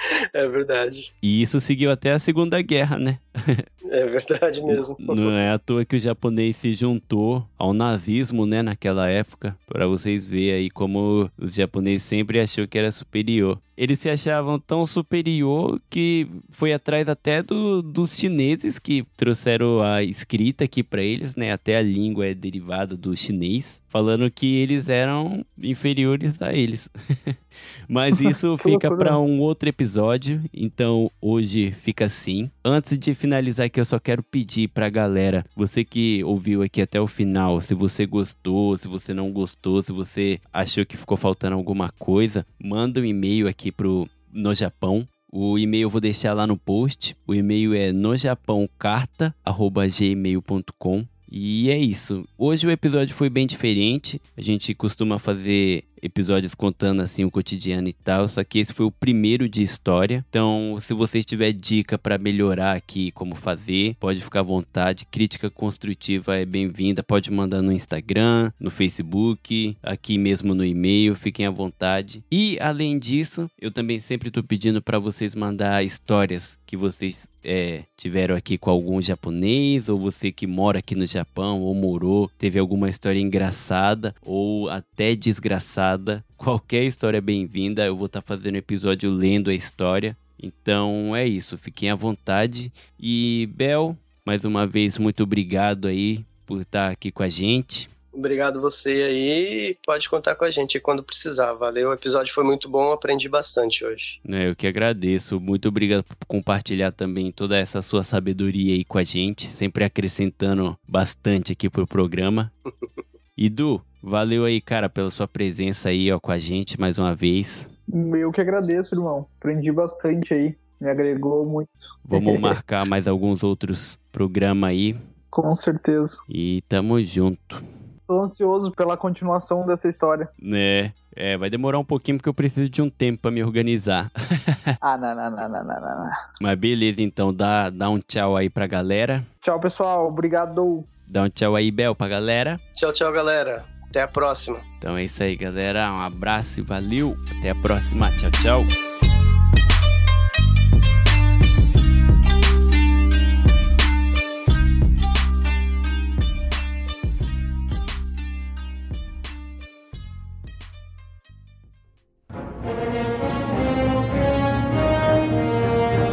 É verdade. E isso seguiu até a Segunda Guerra, né? É verdade mesmo. Não é à toa que o japonês se juntou ao nazismo, né, naquela época, para vocês verem aí como os japoneses sempre achou que era superior. Eles se achavam tão superior que foi atrás até do, dos chineses que trouxeram a escrita aqui para eles, né? Até a língua é derivada do chinês, falando que eles eram inferiores a eles. Mas isso fica para um outro episódio, então hoje fica assim. Antes de finalizar aqui, eu só quero pedir pra galera, você que ouviu aqui até o final, se você gostou, se você não gostou, se você achou que ficou faltando alguma coisa, manda um e-mail aqui pro No Japão. O e-mail eu vou deixar lá no post. O e-mail é nojapãocarta@gmail.com. E é isso. Hoje o episódio foi bem diferente. A gente costuma fazer episódios contando assim o cotidiano e tal, só que esse foi o primeiro de história. Então, se você tiver dica para melhorar aqui como fazer, pode ficar à vontade. Crítica construtiva é bem-vinda, pode mandar no Instagram, no Facebook, aqui mesmo no e-mail, fiquem à vontade. E além disso, eu também sempre tô pedindo para vocês mandar histórias que vocês é, tiveram aqui com algum japonês, ou você que mora aqui no Japão, ou morou, teve alguma história engraçada, ou até desgraçada. Qualquer história bem-vinda. Eu vou estar fazendo episódio lendo a história. Então é isso, fiquem à vontade. E Bel, mais uma vez, muito obrigado aí por estar aqui com a gente. Obrigado você aí. Pode contar com a gente quando precisar. Valeu. O episódio foi muito bom. Aprendi bastante hoje. né? Eu que agradeço. Muito obrigado por compartilhar também toda essa sua sabedoria aí com a gente, sempre acrescentando bastante aqui pro programa. E Du, valeu aí, cara, pela sua presença aí, ó, com a gente mais uma vez. Eu que agradeço, irmão. Aprendi bastante aí. Me agregou muito. Vamos marcar mais alguns outros programas aí Com certeza. e tamo junto, Tô ansioso pela continuação dessa história. né? É, vai demorar um pouquinho porque eu preciso de um tempo pra me organizar. Ah, não, não, não, não, não, não, não. Mas beleza, então, dá, dá um tchau aí pra galera. Tchau, pessoal. Obrigado. Dá um tchau aí, Bel, pra galera. Tchau, tchau, galera. Até a próxima. Então é isso aí, galera. Um abraço e valeu. Até a próxima. Tchau, tchau.